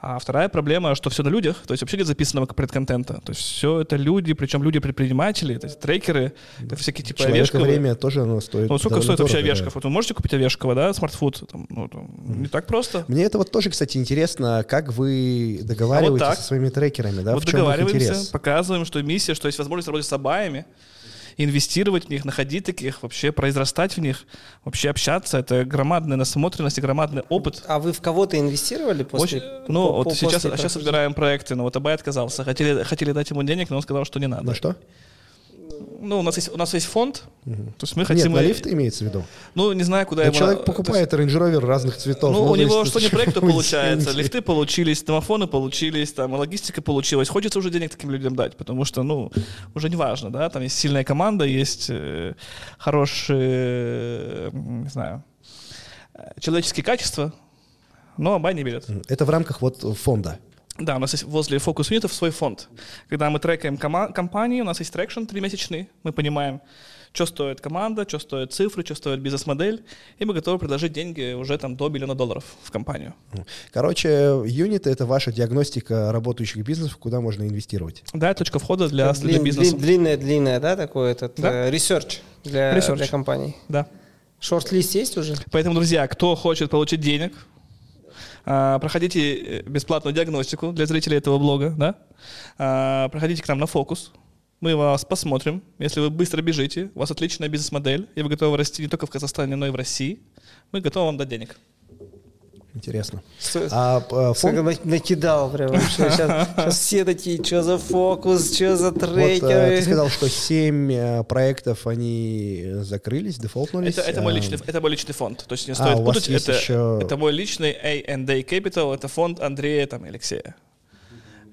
А вторая проблема, что все на людях, то есть вообще нет записанного предконтента. То есть все это люди, причем люди-предприниматели, то есть трекеры, это всякие типа Человека время тоже оно стоит. Ну, сколько стоит вообще дорого, да. Овешков? Вот вы можете купить Овешкова, да, смартфуд? Там, ну, там, Не так просто. Мне это вот тоже, кстати, интересно, как вы договариваетесь А так. со своими трекерами, да, вот в чем их договариваемся, интерес? показываем, что миссия, что есть возможность работать с абаями, инвестировать в них, находить таких, вообще произрастать в них, вообще общаться. Это громадная насмотренность и громадный опыт. А вы в кого-то инвестировали после? Очень- ну, по- вот по- сейчас, после сейчас прохождения? собираем проекты, но вот Абай отказался. Хотели, хотели дать ему денег, но он сказал, что не надо. На что? Ну, у нас есть, у нас есть фонд, то есть мы Нет, хотим... на лифты имеется в виду? Ну, не знаю, куда Ну, ему... человек то есть- покупает Range Rover разных цветов. Ну, ну, у то него есть [laughs] что проекта почему получается, лифты получились, домофоны получились, там, логистика получилась. Хочется уже денег таким людям дать, потому что, ну, уже не важно, да, там есть сильная команда, есть э, хорошие, э, не знаю, э, человеческие качества, но Абай не берет. Это в рамках вот фонда. Да, у нас есть возле фокус юнитов свой фонд. Когда мы трекаем кома- компании, у нас есть traction тримесячный, мы понимаем, что стоит команда, что стоят цифры, что стоит бизнес-модель, и мы готовы предложить деньги уже там до миллиона долларов в компанию. Короче, юниты — это ваша диагностика работающих бизнесов, куда можно инвестировать. Да, это точка входа для, Как для длин- бизнеса. длин- длинное, да, такой этот Да. э, research для, Research. для компаний. Да. Шорт-лист есть уже? Поэтому, друзья, кто хочет получить денег, проходите э, бесплатную диагностику для зрителей этого блога, да? А, Проходите к нам на фокус. Мы вас посмотрим. Если вы быстро бежите, у вас отличная бизнес-модель, и вы готовы расти не только в Казахстане, но и в России, мы готовы вам дать денег. Интересно. С- А э, фонд... на- накидал прям вообще. [laughs] Сейчас, все такие, что за фокус, что за Вот, э, трекеры. ты сказал, что семь э, проектов, они э, закрылись, дефолтнулись. Это, это, мой а, личный, это мой личный фонд. То есть не А, стоит у вас путать. есть Это, еще- это мой личный A&A Capital, это фонд Андрея там, Алексея.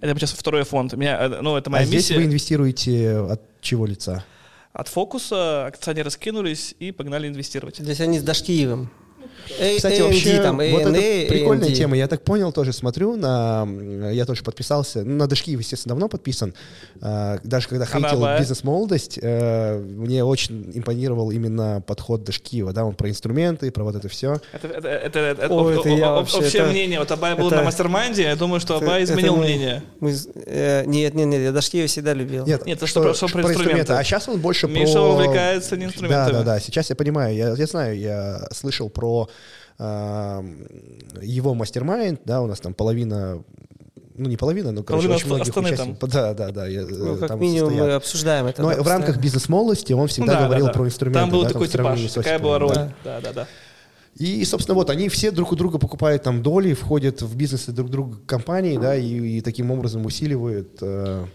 Это сейчас второй фонд. У Меня, э, ну, это моя А здесь миссия. вы инвестируете от чего лица? От фокуса акционеры скинулись и погнали инвестировать. Здесь они с Дашкиевым. A- Кстати, A&D вообще, там, вот A&A, это прикольная A&D. тема. Я так понял, тоже смотрю на... Я тоже подписался. Ну, на Дашкиев, естественно, давно подписан. А, Даже когда хейтил бизнес-молодость, э, мне очень импонировал именно подход Дашкиева. Да, он про инструменты, про вот это все. Это, это, это, это Ой, об- это я об- вообще, общее это- мнение. Вот Абай был это- на мастер-майнде, я думаю, что Абай изменил это мы- мнение. мы э, нет, нет, нет, я Дашкиева всегда любил. Нет, Нет, это что про- что про инструменты. А сейчас он больше Миша про... увлекается не Да, инструментами. да, да. Сейчас я понимаю. Я, я знаю, я слышал про а, его мастер-майнд. Да, у нас там половина... Ну, не половина, но, короче, Половина очень многих участников. Да, да, да. я, Ну, э, как там минимум состоят. мы обсуждаем это. Но да, в рамках бизнес-молодости он всегда Ну да, говорил да, да. про инструменты. Там был да, такой сравнении типаж, такая была роль. да. Да, да, да. И, собственно, вот они все друг у друга покупают там доли, входят в бизнесы друг друга компаний, да, и, и таким образом усиливают. э,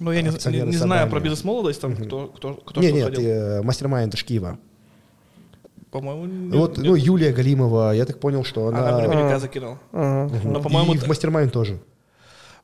Ну, я не, не- знаю про бизнес-молодость, там кто, кто, кто Не, что нет, ходил. э, мастер-майнд Шкива. По-моему, не- Вот, не- ну, Юлия Галимова, я так понял, что она... она наверняка закинула. Ага. Но, по-моему, и в мастер-майнд тоже.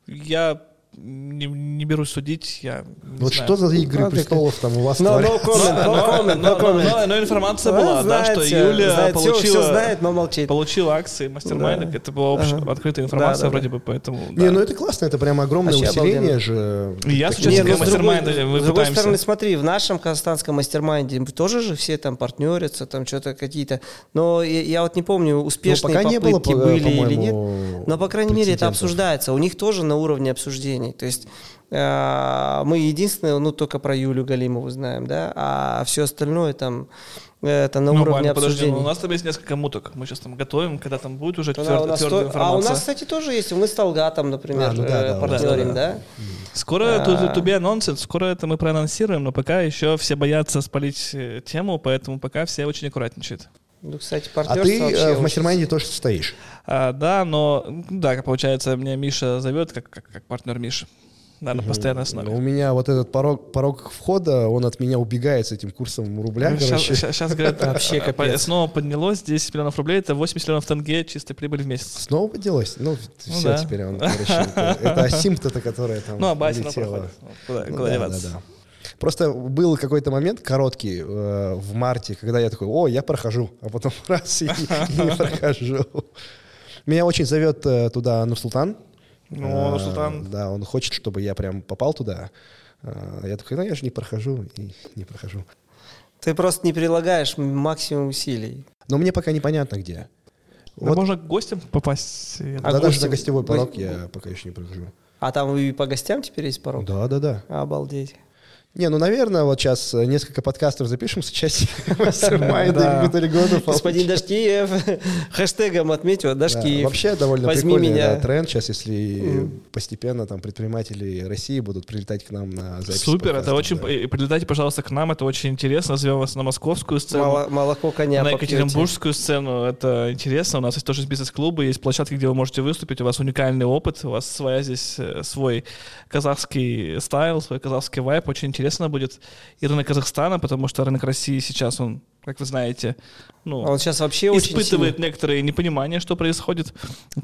Я не, не берусь судить, я не вот знаю. что за «Игры Ну, престолов» там у вас No, no comment, no comment, но, no comment. но- но информация была, да, что Юля получила, всё знает, но молчит. получила акции. Да. Это была общая, Ага. открытая информация Да, да, вроде да. бы, поэтому... Не, ну это классно, это прям огромное Вообще усиление обалденно. же. Я ну, с другой, мастер-майнда мы с другой стороны, смотри, в нашем казахстанском мастер-майнде тоже же все там партнерятся, там что-то какие-то. Но я, я вот не помню, Ну, успешные было, попытки по- были или нет. Но, по крайней мере, это обсуждается. У них тоже на уровне обсуждений. То есть э, мы единственное, ну, только про Юлю Галимову знаем, да, а все остальное там э, это на Ну, уровне подожди, обсуждений. ну, у нас там есть несколько муток. Мы сейчас там готовим, когда там будет уже Да, твер- у твердая то- информация. А у нас, кстати, тоже есть. Мы с Талгатом, например, А, ну да, э, да, партнерим, да, да? да, Скоро А. to, to be announced, скоро это мы проанонсируем, но пока еще все боятся спалить э, тему, поэтому пока все очень аккуратничают. Ну, кстати, А ты вообще э, в мастер тоже состоишь? А, да, но, да, как получается, меня Миша зовет как, как, как партнер Миши. Да, на постоянной основе. У меня вот этот порог, порог входа, он от меня убегает с этим курсом рубля. Сейчас, говорят, [laughs] Вообще а, капец. снова поднялось 10 миллионов рублей, это 80 миллионов тенге чистой прибыли в месяц. Снова поделась? Ну, все, да. теперь он, короче, это, это асимптота, которая там Ну, а Басина проходит. Куда, Ну куда да, деваться? да, да. Просто был какой-то момент короткий э, в марте, когда я такой, о, я прохожу, а потом [laughs] раз и, не [laughs] прохожу. Меня очень зовет э, туда Нурсултан. Ну, Э, Нурсултан. Да, он хочет, чтобы я прям попал туда. Э, Я такой, ну я же не прохожу и не прохожу. Ты просто не прилагаешь максимум усилий. Но мне пока непонятно где. Да Вот, можно к гостям попасть. А да, даже гости- на гостевой го- порог я пока еще не прохожу. А там и по гостям теперь есть порог? Да, да, да. Обалдеть. Не, ну, наверное, вот сейчас э, несколько подкастов запишем с участием мастер-майнда и Гуталигона. Господин Дашкиев, [laughs] хэштегом отметил, Да, Дашкиев. вообще довольно прикольный тренд сейчас, если постепенно там предприниматели России будут прилетать к нам на запись Супер, это очень... Прилетайте, пожалуйста, к нам, это очень интересно. Назовем вас на московскую сцену. Молоко коня на. Екатеринбургскую сцену. Это интересно. У нас есть тоже бизнес-клубы, есть площадки, где вы можете выступить. У вас уникальный опыт, у вас своя здесь э, свой казахский стайл, свой казахский вайп. Очень интересно будет и рынок Казахстана, потому что рынок России сейчас, он, как вы знаете, ну, А Он сейчас вообще очень испытывает сильный. некоторые непонимание, что происходит.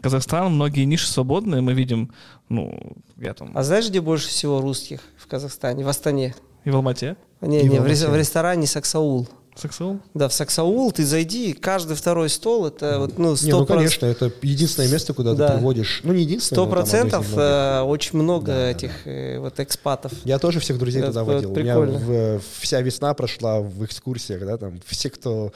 Казахстан, многие ниши свободные, мы видим, ну, я там А знаешь, где больше всего русских в Казахстане? В Астане. и в Алмате, Не, И не, в, в ресторане Саксаул. Саксаул. Да, в Саксаул ты зайди, каждый второй стол это вот, ну, Не, ну, 100%, конечно, это единственное место, куда Да. ты приводишь. Ну, не единственное, Сто процентов э, очень много Да, да, этих э, вот экспатов. Я тоже всех друзей Это туда вот водил. У меня прикольно. в- вся весна прошла в экскурсиях, да, там все, кто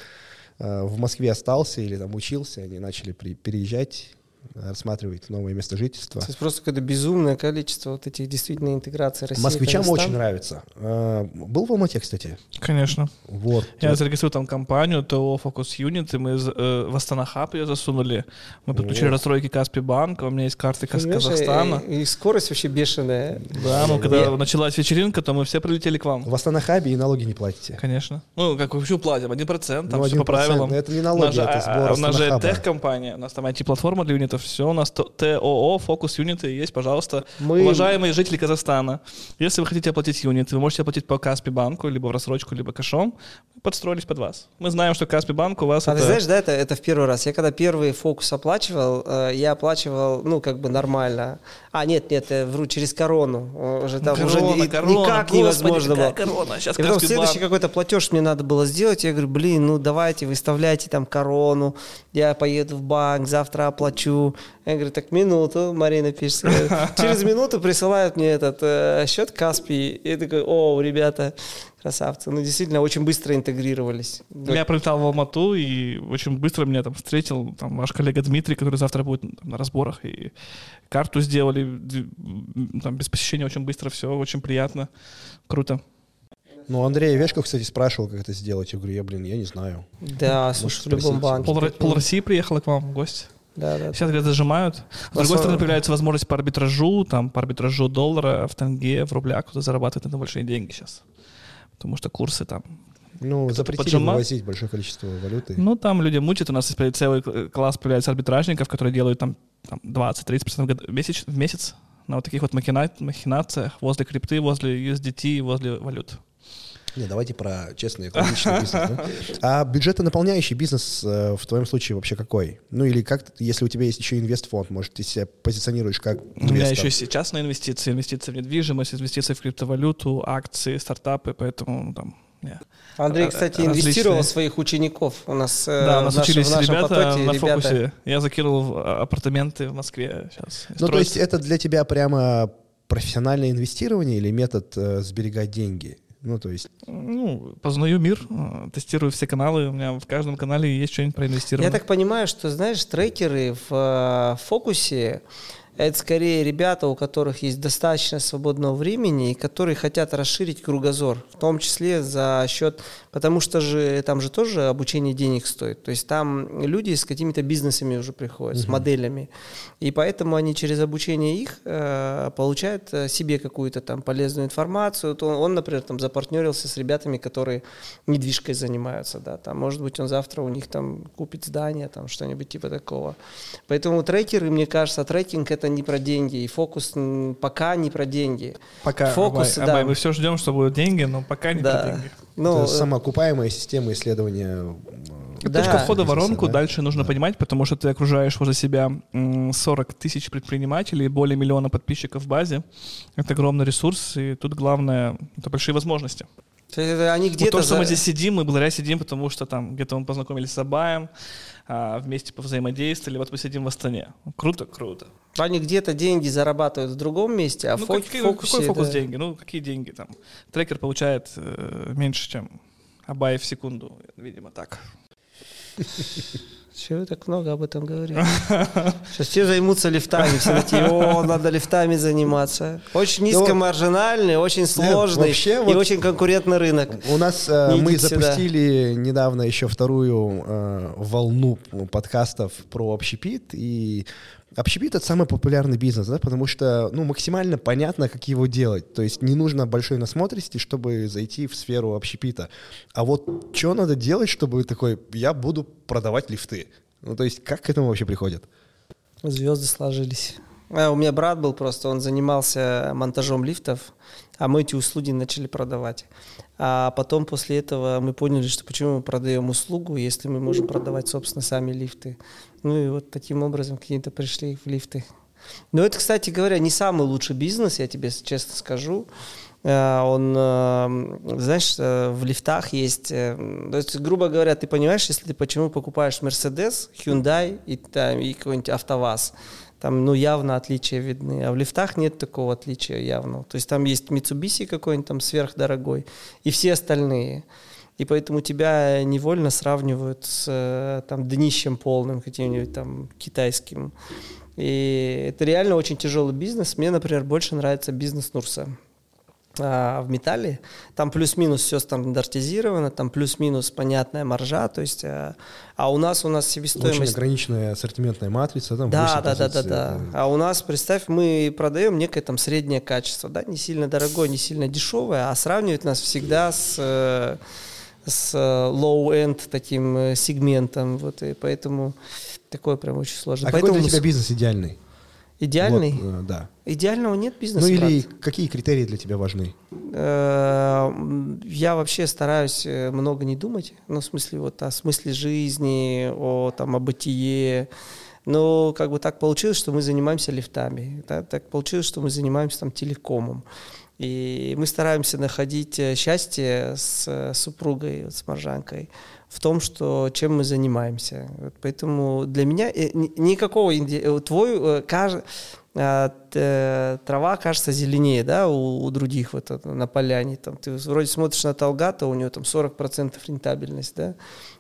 э, в Москве остался или там учился, они начали при- переезжать, рассматривать новое место жительства. То есть просто какое-то безумное количество вот этих действительно интеграций России. Москвичам Казахстан. очень нравится. Э, Был в Алмате, кстати? Конечно. Вот. Я зарегистрировал там компанию ТО Focus Unit, и мы э, в Астана Хаб ее засунули. Мы подключили О. расстройки Каспи банка, у меня есть карты Каз- Понимаешь, Казахстана. И, и скорость вообще бешеная. Да, ну когда Я- началась вечеринка, то мы все прилетели к вам. В Астанахабе и налоги не платите. Конечно. Ну, как вообще платим, 1%, там Ну, все по 1%, правилам. но это не налоги, это а, сбор а, У нас же тех-компания, у нас там IT-платформа для юнитов, все, у нас то- ТОО, фокус юниты есть, пожалуйста. Мы- Уважаемые жители Казахстана, если вы хотите оплатить юнит, вы можете оплатить по Каспи банку, либо в рассрочку, либо кэшом. Мы подстроились под вас. Мы знаем, что Каспи банк у вас А это... ты знаешь, да, это, это в первый раз. Я когда первый фокус оплачивал, э, я оплачивал, ну, как бы нормально. А, нет, нет, я вру, через корону. Э, Уже там уже корона, ни- корона, никак господи, невозможно было. корона, сейчас И потом Каспи следующий банк. какой-то платеж мне надо было сделать. Я говорю, блин, ну давайте, выставляйте там корону. Я поеду в банк, завтра оплачу. Я говорю, так минуту, Марина пишет. [laughs] Через минуту присылают мне этот э, счет Каспий. И я такой, о, ребята, красавцы. Ну, действительно, очень быстро интегрировались. Я прилетал в Алмату, и очень быстро меня там встретил там, ваш коллега Дмитрий, который завтра будет там, на разборах, и карту сделали, там, без посещения очень быстро все, очень приятно, круто. Ну, Андрей Вешков, кстати, спрашивал, как это сделать. Я говорю, я, блин, я не знаю. Да, слушай, в любом банке. Пол, пол России приехала к вам в гости. Да, да. Сейчас, говорят, зажимают. С другой Особо- стороны, появляется возможность по арбитражу, там, по арбитражу доллара в тенге, в рублях, кто зарабатывает на большие деньги сейчас. Потому что курсы там Ну, запретили поджимал? вывозить большое количество валюты. Ну, там люди мутят. У нас есть целый э, класс появляется арбитражников, которые делают там, там 20-30% в год- в месяц, в месяц на вот таких вот махина- махинациях возле крипты, возле USDT, возле валют. Не, давайте про честный экологичный бизнес. да. А бюджетонаполняющий бизнес э, в твоем случае вообще какой? Ну или как, если у тебя есть еще инвестфонд, может, ты себя позиционируешь как У меня инвестор? еще есть частные инвестиции, инвестиции в недвижимость, инвестиции в криптовалюту, акции, стартапы, поэтому ну, там... я- Андрей, кстати, различные. инвестировал в своих учеников. У нас, э, Да, у нас в нашем- учились в нашем ребята потоке на ребята- фокусе. Я закинул а, апартаменты в Москве сейчас. Ну, то есть это для тебя прямо профессиональное инвестирование или метод э, сберегать деньги? Ну, то есть, Ну, познаю мир, э, тестирую все каналы. У меня в каждом канале есть что-нибудь про инвестирование. Я так понимаю, что, знаешь, трекеры в э, фокусе Это скорее ребята, у которых есть достаточно свободного времени и которые хотят расширить кругозор, в том числе за счет, потому что же там же тоже обучение денег стоит. То есть там люди с какими-то бизнесами уже приходят, угу. с моделями. И поэтому они через обучение их э, получают э, себе какую-то там полезную информацию. То он, он, например, там запартнерился с ребятами, которые недвижкой занимаются, да, там, может быть, он завтра у них там купит здание, там, что-нибудь типа такого. Поэтому трекеры, мне кажется, трекинг это не про деньги, и фокус пока не про деньги. Пока, фокус, Абай, да. Абай, мы все ждем, что будут деньги, но пока не да. про деньги. Ну, это самоокупаемая система исследования да. Точка входа в воронку да? дальше нужно да. понимать, потому что ты окружаешь возле себя 40 тысяч предпринимателей, более миллиона подписчиков в базе. Это огромный ресурс, и тут главное — это большие возможности. Они где-то... Вот то, что за... мы здесь сидим, мы благодаря сидим, потому что там где-то мы познакомились с Абаем, а, вместе повзаимодействовали, вот мы сидим в Астане. Круто, круто. Они где-то деньги зарабатывают в другом месте, а ну, фок, какие, фокусе... Какой фокус да. деньги? Ну, какие деньги там? Трекер получает э, меньше, чем Абай в секунду, видимо, так. [laughs] Чего вы так много об этом говорите? [laughs] Сейчас все займутся лифтами, все такие, о, надо лифтами заниматься. Очень ну, низкомаржинальный, очень сложный и очень конкурентный рынок. У нас э, мы запустили недавно еще вторую э, волну подкастов про общепит, и Общепит — это самый популярный бизнес, да, потому что, ну, максимально понятно, как его делать. То есть не нужно большой насмотренности, чтобы зайти в сферу общепита. А вот что надо делать, чтобы такой, я буду продавать лифты? Ну, то есть как к этому вообще приходят? Звезды сложились. А, у меня брат был просто, он занимался монтажом лифтов, а мы эти услуги начали продавать. А потом после этого мы поняли, что почему мы продаем услугу, если мы можем продавать, собственно, сами лифты. Ну и вот таким образом какие-то пришли в лифты. Но это, кстати говоря, не самый лучший бизнес, я тебе честно скажу. Э, он, э, знаешь, э, в лифтах есть, то есть, грубо говоря, ты понимаешь, если ты почему покупаешь Mercedes, Hyundai и, там, и какой-нибудь АвтоВАЗ, там, ну, явно отличия видны. А в лифтах нет такого отличия явного. То есть там есть Mitsubishi какой-нибудь там сверхдорогой и все остальные. И поэтому тебя невольно сравнивают с э, там, днищем полным каким-нибудь там китайским. И это реально очень тяжелый бизнес. Мне, например, больше нравится бизнес Нурса а, в металле. Там плюс-минус все стандартизировано, там плюс-минус понятная маржа, то есть, а, а у нас у нас себестоимость... Очень ограниченная ассортиментная матрица. Там да, да, да, да, да. А у нас, представь, мы продаем некое там среднее качество, да, не сильно дорогое, не сильно дешевое, а сравнивают нас всегда с э, с э, low-end таким э, сегментом, вот, и поэтому такое прям очень сложно. А поэтому какой для тебя бизнес идеальный? Идеальный? Вот, э, да. Идеального нет бизнеса. Ну или какие критерии для тебя важны? Я вообще стараюсь много не думать, ну, в смысле, вот о смысле жизни, о там, о бытие, но как бы так получилось, что мы занимаемся лифтами, да? так получилось, что мы занимаемся там телекомом. И мы стараемся находить э, счастье с э, супругой, с Маржанкой, в том, что чем мы занимаемся. Вот поэтому для меня э, никакого твой каждый трава кажется зеленее, да, у, у других вот на поляне. Там, ты вроде смотришь на Талгата, у него там 40% рентабельность, да,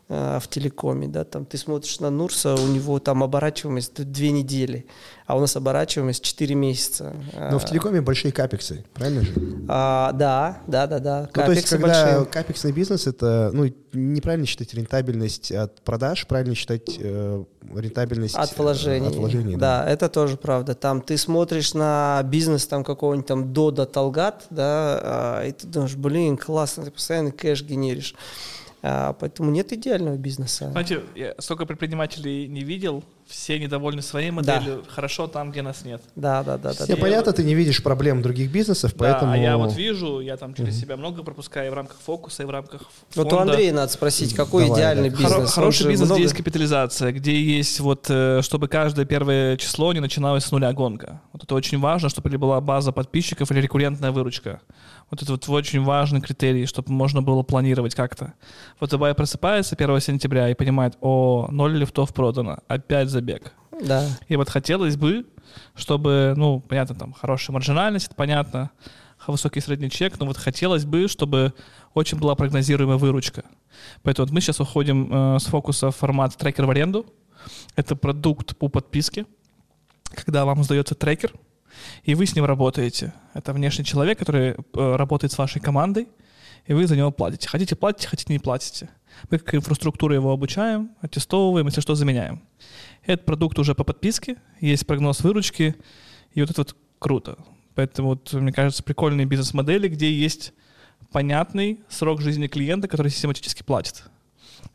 в телекоме, да, там ты смотришь на Нурса, у него там оборачиваемость две недели а у нас оборачиваемость 4 месяца. Но в телекоме большие капексы, правильно же? А, да, да, да, да. Ну, то есть, когда большие. капексный бизнес, это ну, неправильно считать рентабельность от продаж, правильно считать э, рентабельность от вложений. От вложений да. да, это тоже правда. Там ты смотришь на бизнес там какого-нибудь там Дода Талгат, да, а, и ты думаешь, блин, классно, ты постоянно кэш генеришь. А, поэтому нет идеального бизнеса. Знаете, я столько предпринимателей не видел, все недовольны своей моделью, да. хорошо там, где нас нет. Да, да, да. Все да, понятно, ты не видишь проблем других бизнесов, да, поэтому... а я вот вижу, я там через mm-hmm. себя много пропускаю и в рамках фокуса, и в рамках фонда. Вот у Андрея надо спросить, какой Давай, идеальный да. бизнес? Хоро- хороший бизнес, много... где есть капитализация, где есть вот, э, чтобы каждое первое число не начиналось с нуля гонка. Вот это очень важно, чтобы или была база подписчиков, или рекуррентная выручка. Вот это вот очень важный критерий, чтобы можно было планировать как-то. Вот Дубай просыпается 1 сентября и понимает, о, ноль лифтов продано, опять забег. Да. И вот хотелось бы, чтобы, ну, понятно, там, хорошая маржинальность, это понятно, высокий средний чек, но вот хотелось бы, чтобы очень была прогнозируемая выручка. Поэтому вот мы сейчас уходим э, с фокуса в формат трекер в аренду. Это продукт по подписке, когда вам сдается трекер, и вы с ним работаете. Это внешний человек, который э, работает с вашей командой, и вы за него платите. Хотите платите, хотите не платите. Мы как инфраструктуру его обучаем, аттестовываем, если что, заменяем. Этот продукт уже по подписке, есть прогноз выручки, и вот это вот круто. Поэтому вот, мне кажется, прикольные бизнес-модели, где есть понятный срок жизни клиента, который систематически платит.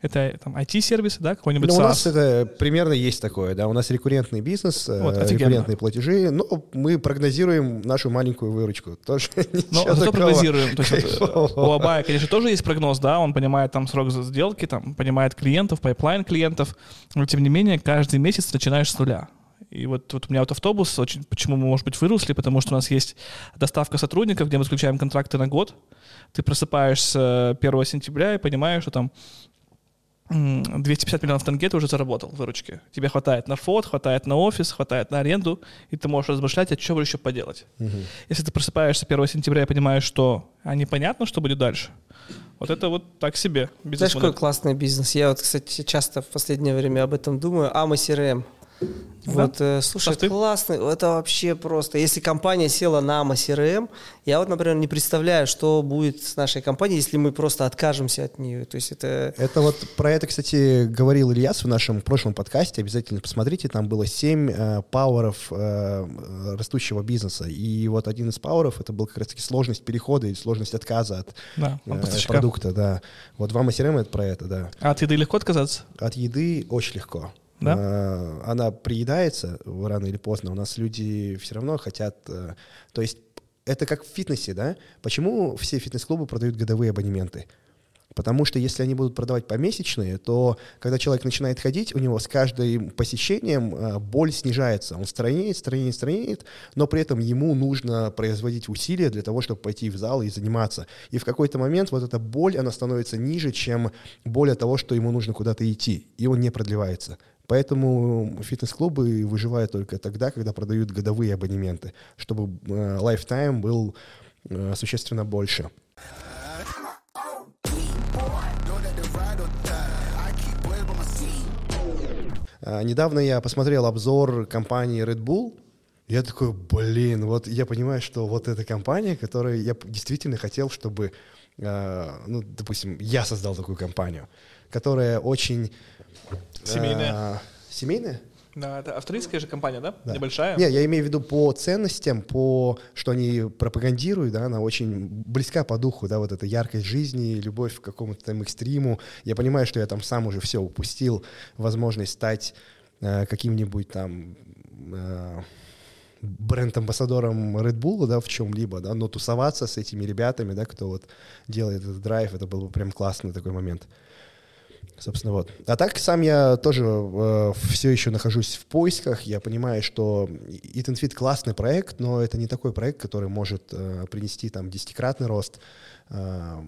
Это там IT-сервисы, да, какой-нибудь Ну, у нас это примерно есть такое, да. У нас рекуррентный бизнес, э, Вот, рекуррентные платежи, но мы прогнозируем нашу маленькую выручку. Тоже Но [laughs] ничего зато прогнозируем. То есть вот, э, у Абая, конечно, тоже есть прогноз, да, он понимает там срок сделки, там, понимает клиентов, pipeline клиентов, но тем не менее каждый месяц начинаешь с нуля. И вот, вот у меня вот автобус, очень, почему мы, может быть, выросли, потому что у нас есть доставка сотрудников, где мы заключаем контракты на год. Ты просыпаешься 1 сентября и понимаешь, что там 250 миллионов тенге ты уже заработал в выручке. Тебе хватает на ФОТ, хватает на офис, хватает на аренду, и ты можешь размышлять, а что бы еще поделать. Если ты просыпаешься 1 сентября и понимаешь, что а непонятно, что будет дальше, вот это вот так себе Знаешь, бизнес-модель. какой классный бизнес? Я вот, кстати, часто в последнее время об этом думаю. Ама CRM. Вот, э, слушай, Софты? классно, это вообще просто. Если компания села на AMA CRM, я вот, например, не представляю, что будет с нашей компанией, если мы просто откажемся от нее. То есть это... Это вот про это, кстати, говорил Ильяс в нашем прошлом подкасте. Обязательно посмотрите, там было семь э, пауэров э, растущего бизнеса. И вот один из пауэров это был как раз-таки сложность перехода и сложность отказа от Да, э, поставщика. продукта, да. Вот вам CRM это про это, да. А от еды легко отказаться? От еды очень легко. Да? Э, Она приедается рано или поздно. У нас люди все равно хотят... э, То есть это как в фитнесе, да? Почему все фитнес-клубы продают годовые абонементы? Потому что если они будут продавать помесячные, то когда человек начинает ходить, у него с каждым посещением э, боль снижается. Он странеет, странеет, странеет, но при этом ему нужно производить усилия для того, чтобы пойти в зал и заниматься. И в какой-то момент вот эта боль, она становится ниже, чем боль от того, что ему нужно куда-то идти, и он не продлевается. Поэтому фитнес-клубы выживают только тогда, когда продают годовые абонементы, чтобы э, lifetime был э, существенно больше. А, Недавно я посмотрел обзор компании Red Bull. Я такой, блин, вот я понимаю, что вот эта компания, которая я действительно хотел, чтобы, а, ну, допустим, я создал такую компанию, которая очень... Семейная. а, семейная? Да, это австралийская же компания, да? Да. Небольшая? Не, я имею в виду по ценностям, по что они пропагандируют, да, она очень близка по духу, да, вот эта яркость жизни, любовь к какому-то там экстриму. Я понимаю, что я там сам уже все упустил, возможность стать э, каким-нибудь там э, бренд-амбассадором Red Bull, да, в чем-либо, да, но тусоваться с этими ребятами, да, кто вот делает этот драйв, это был бы прям классный такой момент. Собственно, вот. А так сам я тоже все еще нахожусь в поисках. Я понимаю, что Eat and Fit классный проект, но это не такой проект, который может э, принести там десятикратный рост. Э,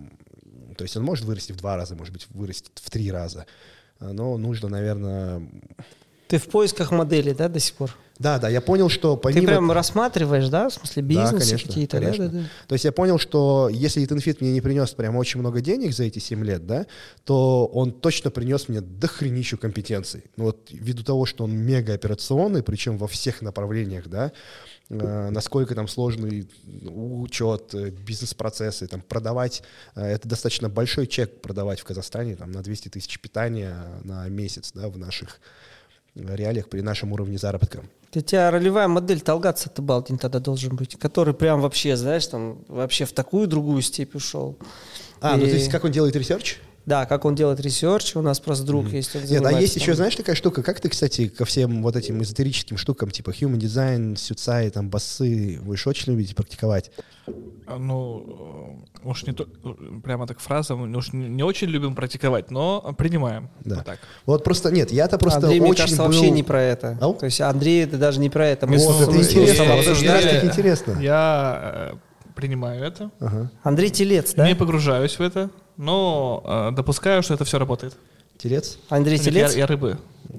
то есть он может вырасти в два раза, может быть, вырастет в три раза. Э, Но нужно, наверное... Ты в поисках модели, да, до сих пор? Да, да, я понял, что Ты помимо... прям рассматриваешь, да, в смысле бизнесы конечно, какие-то, да, конечно. да, да. То есть я понял, что если Eat мне не принес прям очень много денег за эти 7 лет, да, то он точно принес мне дохренищу компетенций. Ну вот ввиду того, что он мега операционный, причем во всех направлениях, да, э, насколько там сложный учет, э, бизнес-процессы, там продавать, э, это достаточно большой чек продавать в Казахстане, там на 200 тысяч питания на месяц, да, в наших реалиях при нашем уровне заработка. Для тебя ролевая модель Талгат Сатыбалдин тогда должен быть, который прям вообще, знаешь, там вообще в такую другую степь ушел. А, ну И- то есть как он делает research? Да, как он делает research, у нас просто друг есть. он Нет, а есть там- еще, знаешь, такая штука, как ты, кстати, ко всем вот этим эзотерическим штукам, типа human design, сюцай, там, ба-цзы, вы же очень любите практиковать? А, Ну, э, уж не то, прямо так фраза, мы уж не не очень любим практиковать, но принимаем. Да. Вот так. Вот просто, нет, я-то просто Андрей, мне очень кажется, был... вообще не про это. Ау? То есть Андрей, это даже не про это. Мы Вот, это интересно, знаешь, как интересно. Я принимаю это, Ага. Андрей Телец, да? не погружаюсь в это, но э, допускаю, что это все работает. Телец? Андрей Нет, Телец? Я, я рыбы.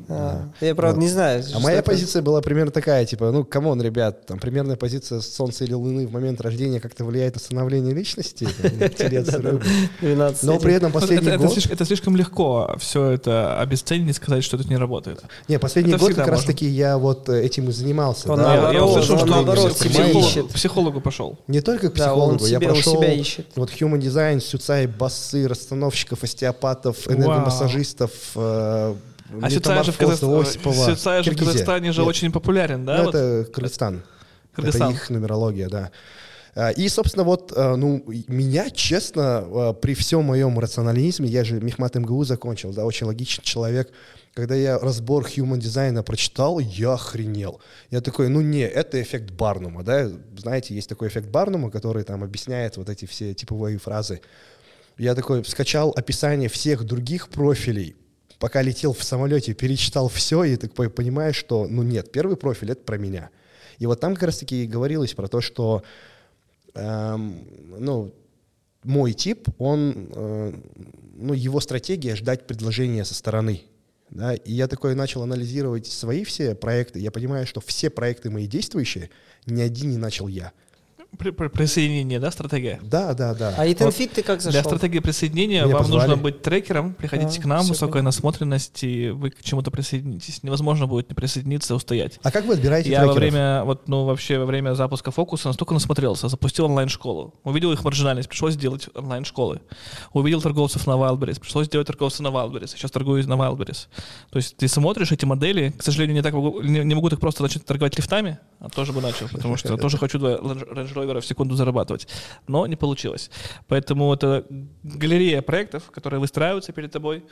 А, я, правда, не знаю. А моя позиция была примерно такая, типа, ну, come on, ребят, там примерная позиция Солнца или Луны в момент рождения как-то влияет на становление личности. [laughs] Но при этом последний год... Это слишком легко все это обесценить и сказать, что это не работает. Не, последний год как раз-таки я вот э, этим и занимался. Я услышал, что наоборот психологу пошел. Не только к психологу, я пошел вот human design, сюцай, басы, расстановщиков, остеопатов, энергомассажистов, э, а Сюцай же в, Казах... же в Казахстане же Нет. очень популярен, да? Ну, вот? это Кыргызстан. Кыргызстан. Это их нумерология, да. А, и, собственно, вот, а, ну, меня, честно, а, при всем моем рационализме, я же Мехмат МГУ закончил, да, очень логичный человек, когда я разбор human дизайна прочитал, я охренел. Я такой, ну не, это эффект Барнума, да, знаете, есть такой эффект Барнума, который там объясняет вот эти все типовые фразы. Я такой скачал описание всех других профилей, пока летел в самолете, перечитал все и такой понимаешь, что, ну нет, первый профиль — это про меня. И вот там как раз-таки и говорилось про то, что, эм, ну, мой тип, он, э, ну, его стратегия — ждать предложения со стороны. Да? И я такой начал анализировать свои все проекты. Я понимаю, что все проекты мои действующие, ни один не начал я — присоединение, да, стратегия? Да, да, да. А EtherFit вот ты как зашел? Для стратегии присоединения Меня вам позвали. нужно быть трекером, приходите а, к нам, высокая насмотренность, и вы к чему-то присоединитесь. Невозможно будет не присоединиться, устоять. А как вы отбираете Я трекеров? во время, вот, ну, вообще во время запуска фокуса настолько насмотрелся, запустил онлайн-школу, увидел их маржинальность, пришлось сделать онлайн-школы. Увидел торговцев на Wildberries, пришлось сделать торговцев на Wildberries, сейчас торгую на Wildberries. То есть ты смотришь эти модели, к сожалению, не так могу, не, не могу так просто начать торговать лифтами, а тоже бы начал, потому что тоже хочу два Range Rover в секунду зарабатывать. Но не получилось. Поэтому это галерея проектов, которые выстраиваются перед тобой.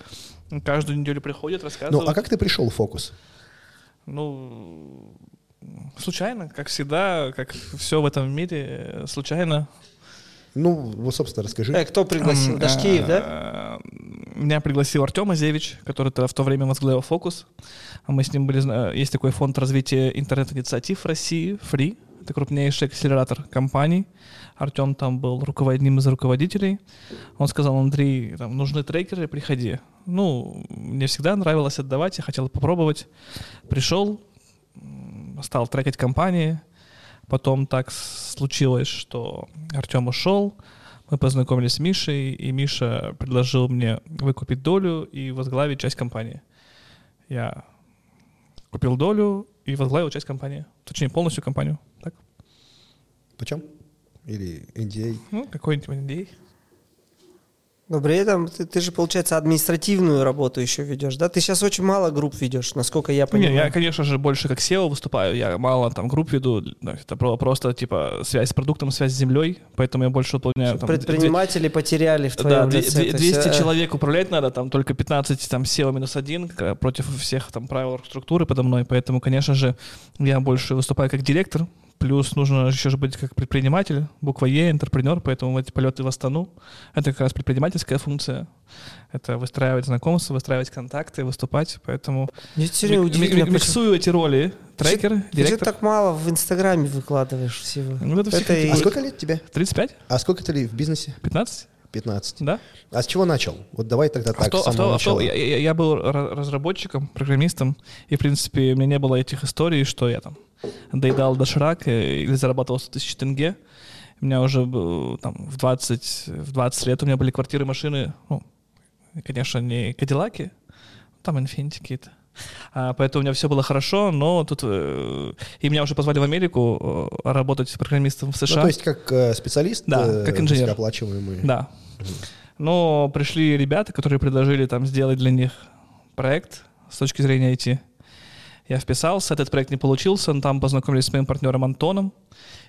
Каждую неделю приходят, рассказывают. Ну, а как ты пришел в фокус? Ну, случайно, как всегда, как все в этом мире, случайно. Ну, вот, собственно, расскажи. Э, кто пригласил? Дашкиев, да? Меня пригласил Артем Азевич, который в то время возглавил «Фокус». Мы с ним были... Есть такой фонд развития интернет-инициатив в России, Free. Это крупнейший акселератор компаний. Артем там был одним из руководителей. Он сказал, Андрей, там, нужны трекеры, приходи. Ну, мне всегда нравилось отдавать, я хотел попробовать. Пришел, стал трекать компании. Потом так случилось, что Артем ушел, мы познакомились с Мишей, и Миша предложил мне выкупить долю и возглавить часть компании. Я купил долю и возглавил часть компании. Точнее, полностью компанию. Почем? Или NDA? Ну, какой-нибудь NDA. Но при этом ты, ты же, получается, административную работу еще ведешь, да? Ты сейчас очень мало групп ведешь, насколько я понимаю. Не, я, конечно же, больше как SEO выступаю. Я мало там групп веду. Это просто, типа, связь с продуктом, связь с землей. Поэтому я больше выполняю... Там, Предприниматели 2, потеряли в твоем да, лице. 200 человек управлять надо, там только 15 там SEO минус один против всех там правил структуры подо мной. Поэтому, конечно же, я больше выступаю как директор, Плюс нужно еще же быть как предприниматель, буква Е, интерпренер, поэтому эти полеты в Астану — это как раз предпринимательская функция. Это выстраивать знакомства, выстраивать контакты, выступать, поэтому Мне удивительно, миксую эти роли. Трекер, ты, директор. Ты же так мало в Инстаграме выкладываешь всего. Ну, это это и... А сколько лет тебе? 35. А сколько ты в бизнесе? 15. 15. Да. А с чего начал? Вот давай тогда так, авто, с самого авто, начала. Я, я, я был разработчиком, программистом, и, в принципе, у меня не было этих историй, что я там доедал доширак э, или зарабатывал 100 тысяч тенге. У меня уже там, в, 20, в 20 лет у меня были квартиры, машины, ну, конечно, не кадиллаки, там инфинити какие-то. А, поэтому у меня все было хорошо, но тут... Э, и меня уже позвали в Америку э, работать программистом в США. Ну, то есть как э, специалист? Да, э, как инженер. Оплачиваемый. Да. Но пришли ребята, которые предложили там сделать для них проект с точки зрения IT. Я вписался, этот проект не получился, но там познакомились с моим партнером Антоном,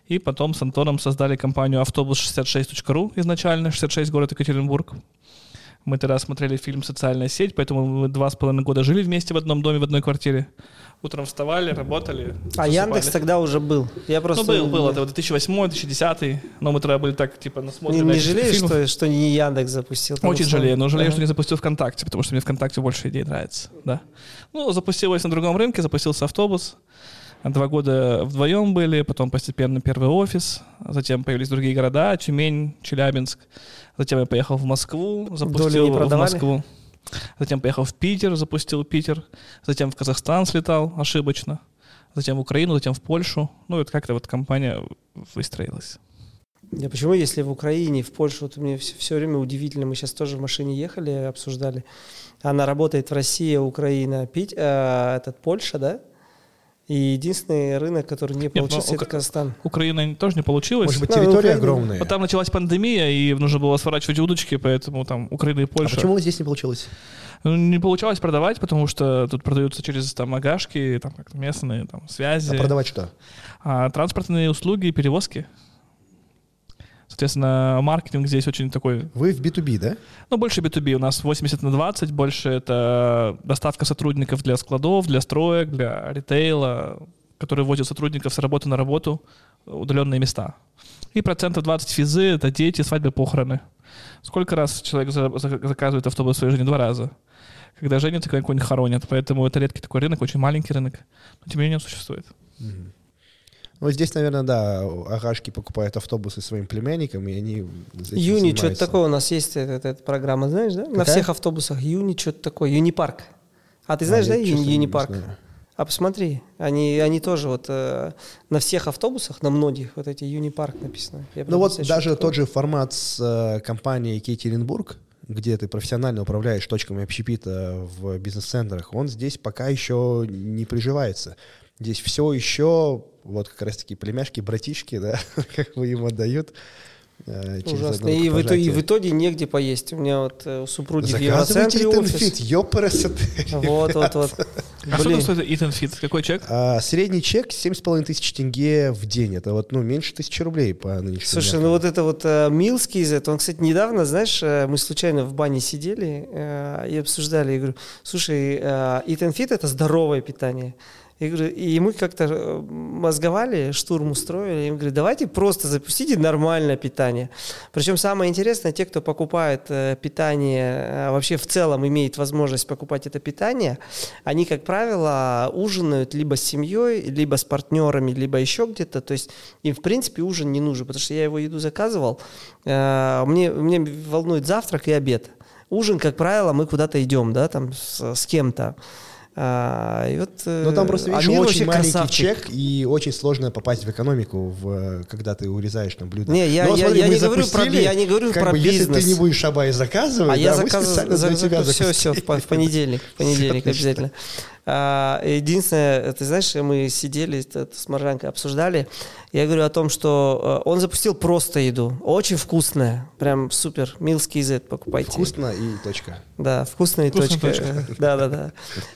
и потом с Антоном создали компанию автобус66.ру изначально, 66 город Екатеринбург. Мы тогда смотрели фильм «Социальная сеть», поэтому мы два с половиной года жили вместе в одном доме, в одной квартире. Утром вставали, работали. А Яндекс тогда уже был. Я просто... Ну, был, был. Это 2008-2010. Но мы тогда были так, типа, насмотрены. Не, не жалеешь, что, что не Яндекс запустил? Очень условно. жалею, но жалею, ага. что не запустил ВКонтакте, потому что мне ВКонтакте больше идей нравится. Да. Ну, запустилось на другом рынке, запустился автобус. Два года вдвоем были, потом постепенно первый офис, затем появились другие города, Тюмень, Челябинск. Затем я поехал в Москву, запустил в Москву. Затем поехал в Питер, запустил Питер. Затем в Казахстан слетал ошибочно. Затем в Украину, затем в Польшу. Ну, вот как-то вот компания выстроилась. Я почему, если в Украине, в Польшу, вот мне все, все время удивительно, мы сейчас тоже в машине ехали, обсуждали. Она работает в России, Украина, Пить, э, этот Польша, да? И единственный рынок, который не получился, Нет, это Казахстан. Украина тоже не получилось. Может быть, ну, территория ну, огромная. Вот там началась пандемия, и нужно было сворачивать удочки, поэтому там Украина и Польша. А почему здесь не получилось? Ну, не получалось продавать, потому что тут продаются через там агашки, там как-то местные там связи. А продавать что? А, транспортные услуги перевозки. Соответственно, маркетинг здесь очень такой... Вы в B2B, да? Ну, больше B2B. У нас 80 на 20. Больше это доставка сотрудников для складов, для строек, для ритейла, которые возят сотрудников с работы на работу, удаленные места. И процентов 20 физы — это дети, свадьбы, похороны. Сколько раз человек заказывает автобус в своей жизни? Два раза. Когда женятся, когда кого-нибудь хоронят. Поэтому это редкий такой рынок, очень маленький рынок. Но тем не менее он существует. Mm-hmm. Ну, здесь, наверное, да, агашки покупают автобусы своим племянникам, и они Юни, что-то такое у нас есть, эта, эта, эта программа, знаешь, да? Какая? На всех автобусах Юни, что-то такое, Юнипарк. А ты знаешь, а, да, Юнипарк? А посмотри, они, они тоже вот э, на всех автобусах, на многих, вот эти Юнипарк написано. Я ну вот даже такое. тот же формат с э, компанией Кейтеринбург, где ты профессионально управляешь точками общепита в бизнес-центрах, он здесь пока еще не приживается. Здесь все еще вот как раз-таки племяшки, братишки, да, [laughs] как вы им отдают. Э, Ужасно. И в, итоге, и в итоге негде поесть. У меня вот э, у супруги в Евроцентре офис. [laughs] Вот, вот, вот. А сколько стоит Fit? Какой чек? А, средний чек 7,5 тысяч тенге в день. Это вот, ну, меньше тысячи рублей по нынешнему Слушай, ну вот это вот uh, Милский из этого, он, кстати, недавно, знаешь, мы случайно в бане сидели uh, и обсуждали. Я говорю, слушай, Eat and Fit — это здоровое питание. И, говорю, и мы как-то э, мозговали, штурм устроили. И мы говорим, давайте просто запустите нормальное питание. Причем самое интересное, те, кто покупает э, питание, э, вообще в целом имеет возможность покупать это питание, они, как правило, ужинают либо с семьей, либо с партнерами, либо еще где-то. То есть им, в принципе, ужин не нужен, потому что я его еду заказывал. Мне, мне волнует завтрак и обед. Ужин, как правило, мы куда-то идем, да, там с, с кем-то. А, и вот, Но там просто, видишь, Амир очень маленький красавчик. чек, и очень сложно попасть в экономику, в, когда ты урезаешь там блюдо. Не, я, Но, я, смотри, я, не говорю про, я не говорю как про бы, бизнес. Если ты не будешь шабай заказывать, а да, я заказываю, за, за, все, все, в, в понедельник, в понедельник обязательно. А, единственное, ты знаешь, мы сидели с Маржанкой, обсуждали, я говорю о том, что э, он запустил просто еду, очень вкусная, прям супер, Милский Z покупайте. Вкусно и точка. Да, вкусная и точка. точка. [laughs] Да, да, да.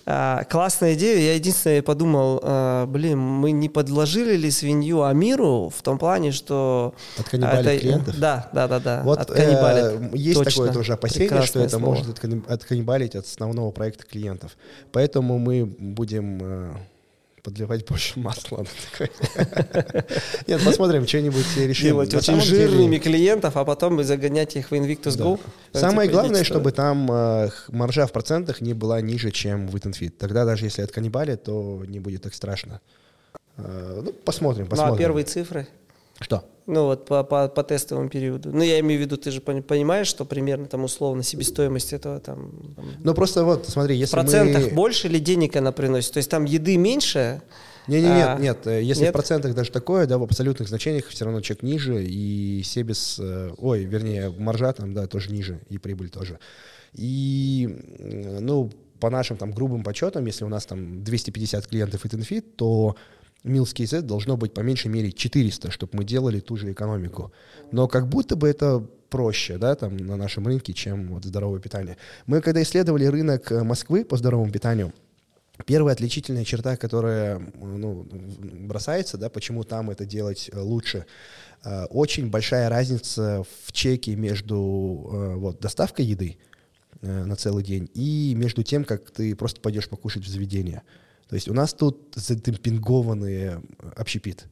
А, классная идея. Я единственное подумал, а, блин, мы не подложили ли свинью Амиру в том плане, что... Отканнибалить это... клиентов? Да, да, да, да. Вот э, есть Точно. такое тоже опасение, Прекрасное что это слово. может отканнибалить от основного проекта клиентов. Поэтому мы будем э, подливать больше масла. [laughs] Нет, посмотрим, что-нибудь решим. Делать очень жирными клиентов, а потом загонять их в Invictus Go. Самое главное, чтобы там э, маржа в процентах не была ниже, чем в Eat Тогда даже если от каннибали, то не будет так страшно. Э, ну, посмотрим, посмотрим. Ну, а первые цифры? Что? Ну вот по, по, по тестовому периоду. Ну я имею в виду, ты же понимаешь, что примерно там условно себестоимость этого там... Ну просто вот, смотри, если В процентах мы... больше или денег она приносит? То есть там еды меньше, не, не, нет, а, нет. Э, если нет? в процентах даже такое, да, в абсолютных значениях все равно чек ниже, и себес, э, ой, вернее, маржа там, да, тоже ниже, и прибыль тоже. И, ну, по нашим там грубым подсчетам, если у нас там 250 клиентов и то Милский Z должно быть по меньшей мере 400, чтобы мы делали ту же экономику. Но как будто бы это проще, да, там на нашем рынке, чем вот здоровое питание. Мы когда исследовали рынок э, Москвы по здоровому питанию, первая отличительная черта, которая ну, бросается, да, почему там это делать э, лучше, э, очень большая разница в чеке между вот, доставкой еды на целый день и между тем, как ты просто пойдешь покушать в заведение. То есть у нас тут задемпингованный общепит.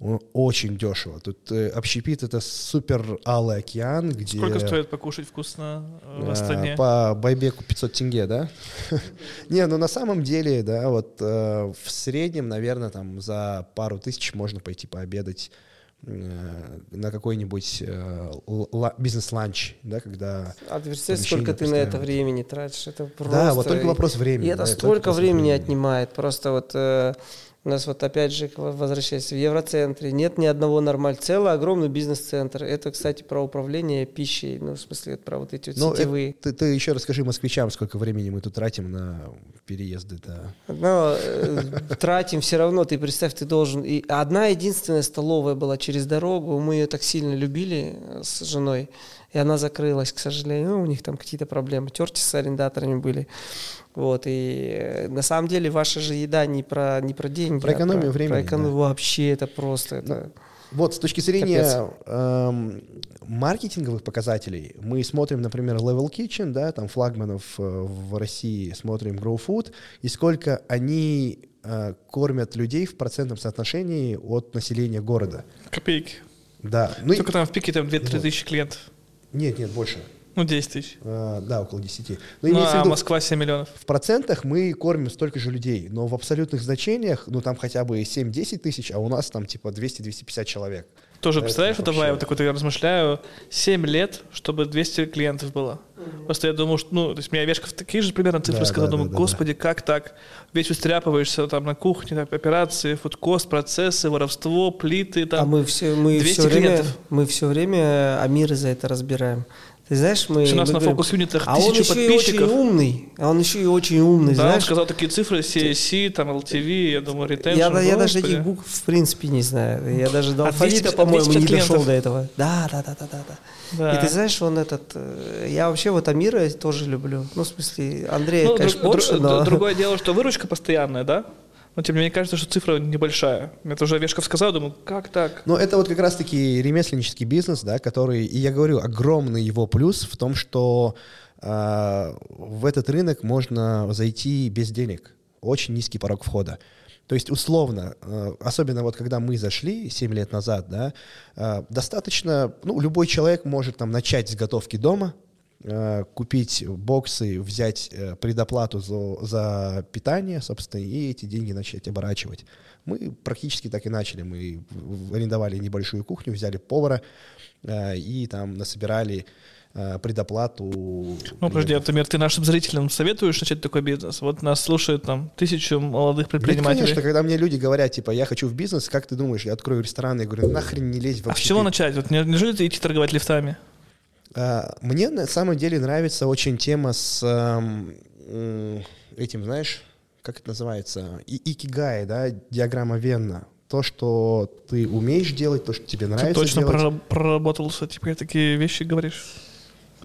Он очень дешево. Тут э, общепит — это супер алый океан, где... Сколько стоит покушать вкусно э, в Астане? По байбеку 500 тенге, да? [laughs] Не, ну на самом деле, да, вот э, в среднем, наверное, там за пару тысяч можно пойти пообедать э, на какой-нибудь э, бизнес-ланч, да, когда... А ты представляешь, сколько ты на это времени тратишь? Это просто... Да, вот только вопрос времени. И это да, столько времени времени отнимает. Просто вот э, у нас вот опять же, возвращаясь в Евроцентре, нет ни одного нормального, целый огромный бизнес-центр. Это, кстати, про управление пищей, ну, в смысле, про вот эти вот ну, сетевые. Это, ты, ты еще расскажи москвичам, сколько времени мы тут тратим на переезды. Да. Но э, тратим все равно, ты представь, ты должен... И одна единственная столовая была через дорогу, мы ее так сильно любили э, с женой, и она закрылась, к сожалению. Ну, у них там какие-то проблемы, терти с арендаторами были. Вот, и э, на самом деле ваша же еда не про, не про деньги. Про экономию а про, времени. Про экономию да. вообще это просто. Это... Вот, с точки зрения эм, маркетинговых показателей, мы смотрим, например, Level Kitchen, да, там флагманов э, в России, смотрим Grow Food, и сколько они э, кормят людей в процентном соотношении от населения города. Копейки. Да. Ну, Только и... там в пике там 2-3 вот. тысячи клиентов. Нет, нет, больше. Ну, 10 тысяч. А, да, около 10. Но ну, а виду, Москва 7 миллионов. В процентах мы кормим столько же людей, но в абсолютных значениях, ну, там хотя бы 7-10 тысяч, а у нас там типа 200-250 человек. Тоже, это представляешь, это вообще... вот такой, я размышляю, 7 лет, чтобы 200 клиентов было. Mm-hmm. Просто я думаю, что, ну, то есть меня Вешков такие же примерно цифры да, сказал, да, думаю, да, господи, да. как так? Весь устряпываешься там на кухне, там, операции, фудкост, процессы, воровство, плиты, там. А мы все, мы все время, мы все время Амиры за это разбираем. Ты знаешь, мы... у нас мы на фокус-юнитах а он еще подписчиков. И очень умный. А он еще и очень умный, да, знаешь? он сказал такие цифры, CSC, там, LTV, я думаю, retention. Я, я даже этих букв в принципе не знаю. Я даже до а алфавита, по-моему, не дошел до этого. Да, да, да, да, да, да. И ты знаешь, он этот... Э, я вообще вот Амира тоже люблю. Ну, в смысле, Андрея, ну, конечно, больше, но... Другое дело, что выручка постоянная, да? Но тем не менее кажется, что цифра небольшая. Это уже Вешков сказал, думаю, как так? Ну, это вот как раз-таки ремесленнический бизнес, да, который, и я говорю, огромный его плюс в том, что э, в этот рынок можно зайти без денег. Очень низкий порог входа. То есть условно, э, особенно вот когда мы зашли 7 лет назад, да, э, достаточно, ну, любой человек может там начать с готовки дома, купить боксы, взять э, предоплату за, за питание, собственно, и эти деньги начать оборачивать. Мы практически так и начали. Мы арендовали небольшую кухню, взяли повара э, и там насобирали предоплату. Ну, подожди, например, ты нашим зрителям советуешь начать такой бизнес? Вот нас слушают там тысячу молодых предпринимателей. Нет, конечно, когда мне люди говорят, типа, я хочу в бизнес, как ты думаешь, я открою ресторан, я говорю, нахрен не лезь вообще. А с чего начать? Вот неужели ты идти торговать лифтами? А, мне на самом деле нравится очень тема с этим, знаешь, как это называется, и икигай, да, диаграмма Венна. То, что ты умеешь делать, то, что тебе нравится Ты точно делать. проработал этим, такие вещи говоришь?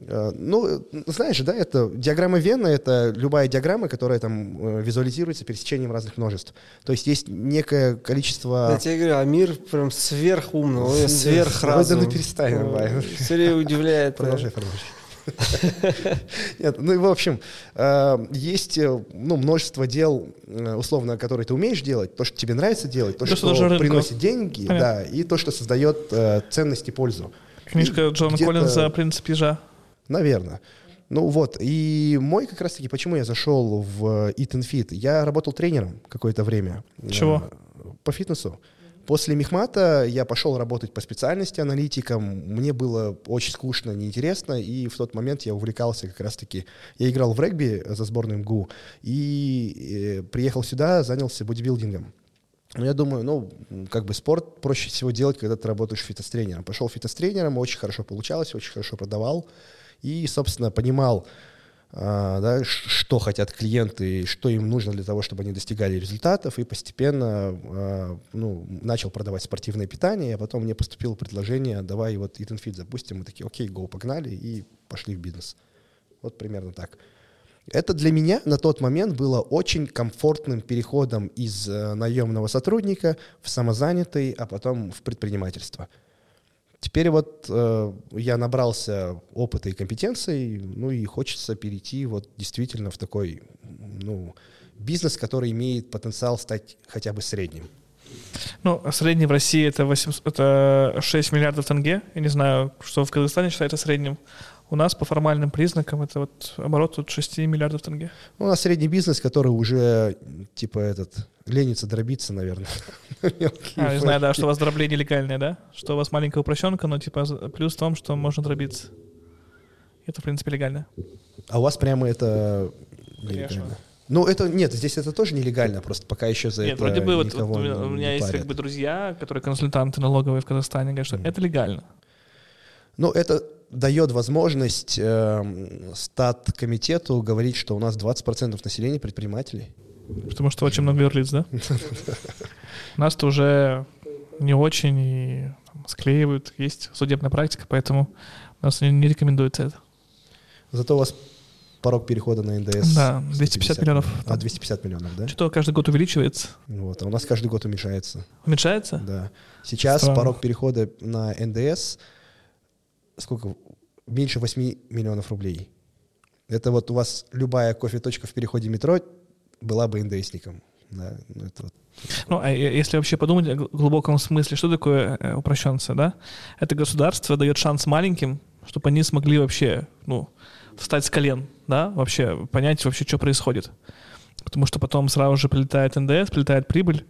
Э, ну, знаешь, да, это диаграмма Венна, это любая диаграмма, которая там э, визуализируется пересечением разных множеств. То есть есть некое количество... Я тебе говорю, а мир прям сверхумный, сверхразум. Ну, перестань, давай. Все удивляет. Продолжай, продолжай. [laughs] Нет, ну и в общем, э, есть ну, множество дел, условно, которые ты умеешь делать, то, что тебе нравится делать, то, что, что приносит деньги, да, и то, что создает ценность и пользу. Книжка Джона Коллинза «Принцип ежа». Наверное. Ну вот, и мой как раз-таки, почему я зашел в Eat and Fit? Я работал тренером какое-то время. Чего? Э, по фитнесу. После Мехмата я пошел работать по специальности аналитиком. Мне было очень скучно, неинтересно, и в тот момент я увлекался как раз-таки... Я играл в регби за сборную МГУ, и э, приехал сюда, занялся бодибилдингом. Но я думаю, ну, как бы спорт проще всего делать, когда ты работаешь фитнес-тренером. Пошел фитнес-тренером, очень хорошо получалось, очень хорошо продавал и, собственно, понимал, а, да, что хотят клиенты, что им нужно для того, чтобы они достигали результатов, и постепенно а, ну, начал продавать спортивное питание, а потом мне поступило предложение, давай вот Eat and Fit запустим, мы такие, окей, go, погнали, и пошли в бизнес. Вот примерно так. Это для меня на тот момент было очень комфортным переходом из э, наемного сотрудника в самозанятый, а потом в предпринимательство. Теперь вот э, я набрался опыта и компетенций, ну и хочется перейти вот действительно в такой, ну, бизнес, который имеет потенциал стать хотя бы средним. Ну, а средний в России это, 800, это 6 миллиардов тенге. Я не знаю, что в Казахстане считается средним. У нас по формальным признакам это вот оборот от 6 миллиардов тенге. Ну, у нас средний бизнес, который уже, типа, этот, ленится дробиться, наверное. [laughs] А, я знаю, да, что у вас дробление легальное, да? Что у вас маленькая упрощенка, но, типа, плюс в том, что можно дробиться. Это, в принципе, легально. А у вас прямо это нелегально? Ну, это нет, здесь это тоже нелегально, просто пока еще за нет, это вроде бы вот, вот не, у меня не есть парят. как бы друзья, которые консультанты налоговые в Казахстане, говорят, что Мгм. это легально. Ну, это дает возможность э, стат-комитету говорить, что у нас 20% населения предпринимателей. Потому что очень много юрлиц, да? [laughs] Нас-то уже не очень и там, склеивают, есть судебная практика, поэтому у нас не, не рекомендуется это. Зато у вас порог перехода на НДС. Да, 250 миллионов. А, 250 миллионов, да? Что-то каждый год увеличивается. Вот, а у нас каждый год уменьшается. Уменьшается? Да. Сейчас Странно. порог перехода на НДС сколько? Меньше 8 миллионов рублей. Это вот у вас любая кофе-точка в переходе метро была бы НДСником. Да, ну это вот. Ну, а если вообще подумать гл- глубоком смысле, что такое э, упрощенца, да? Это государство дает шанс маленьким, чтобы они смогли вообще, ну, встать с колен, да, вообще понять вообще, что происходит. Потому что потом сразу же прилетает НДС, прилетает прибыль,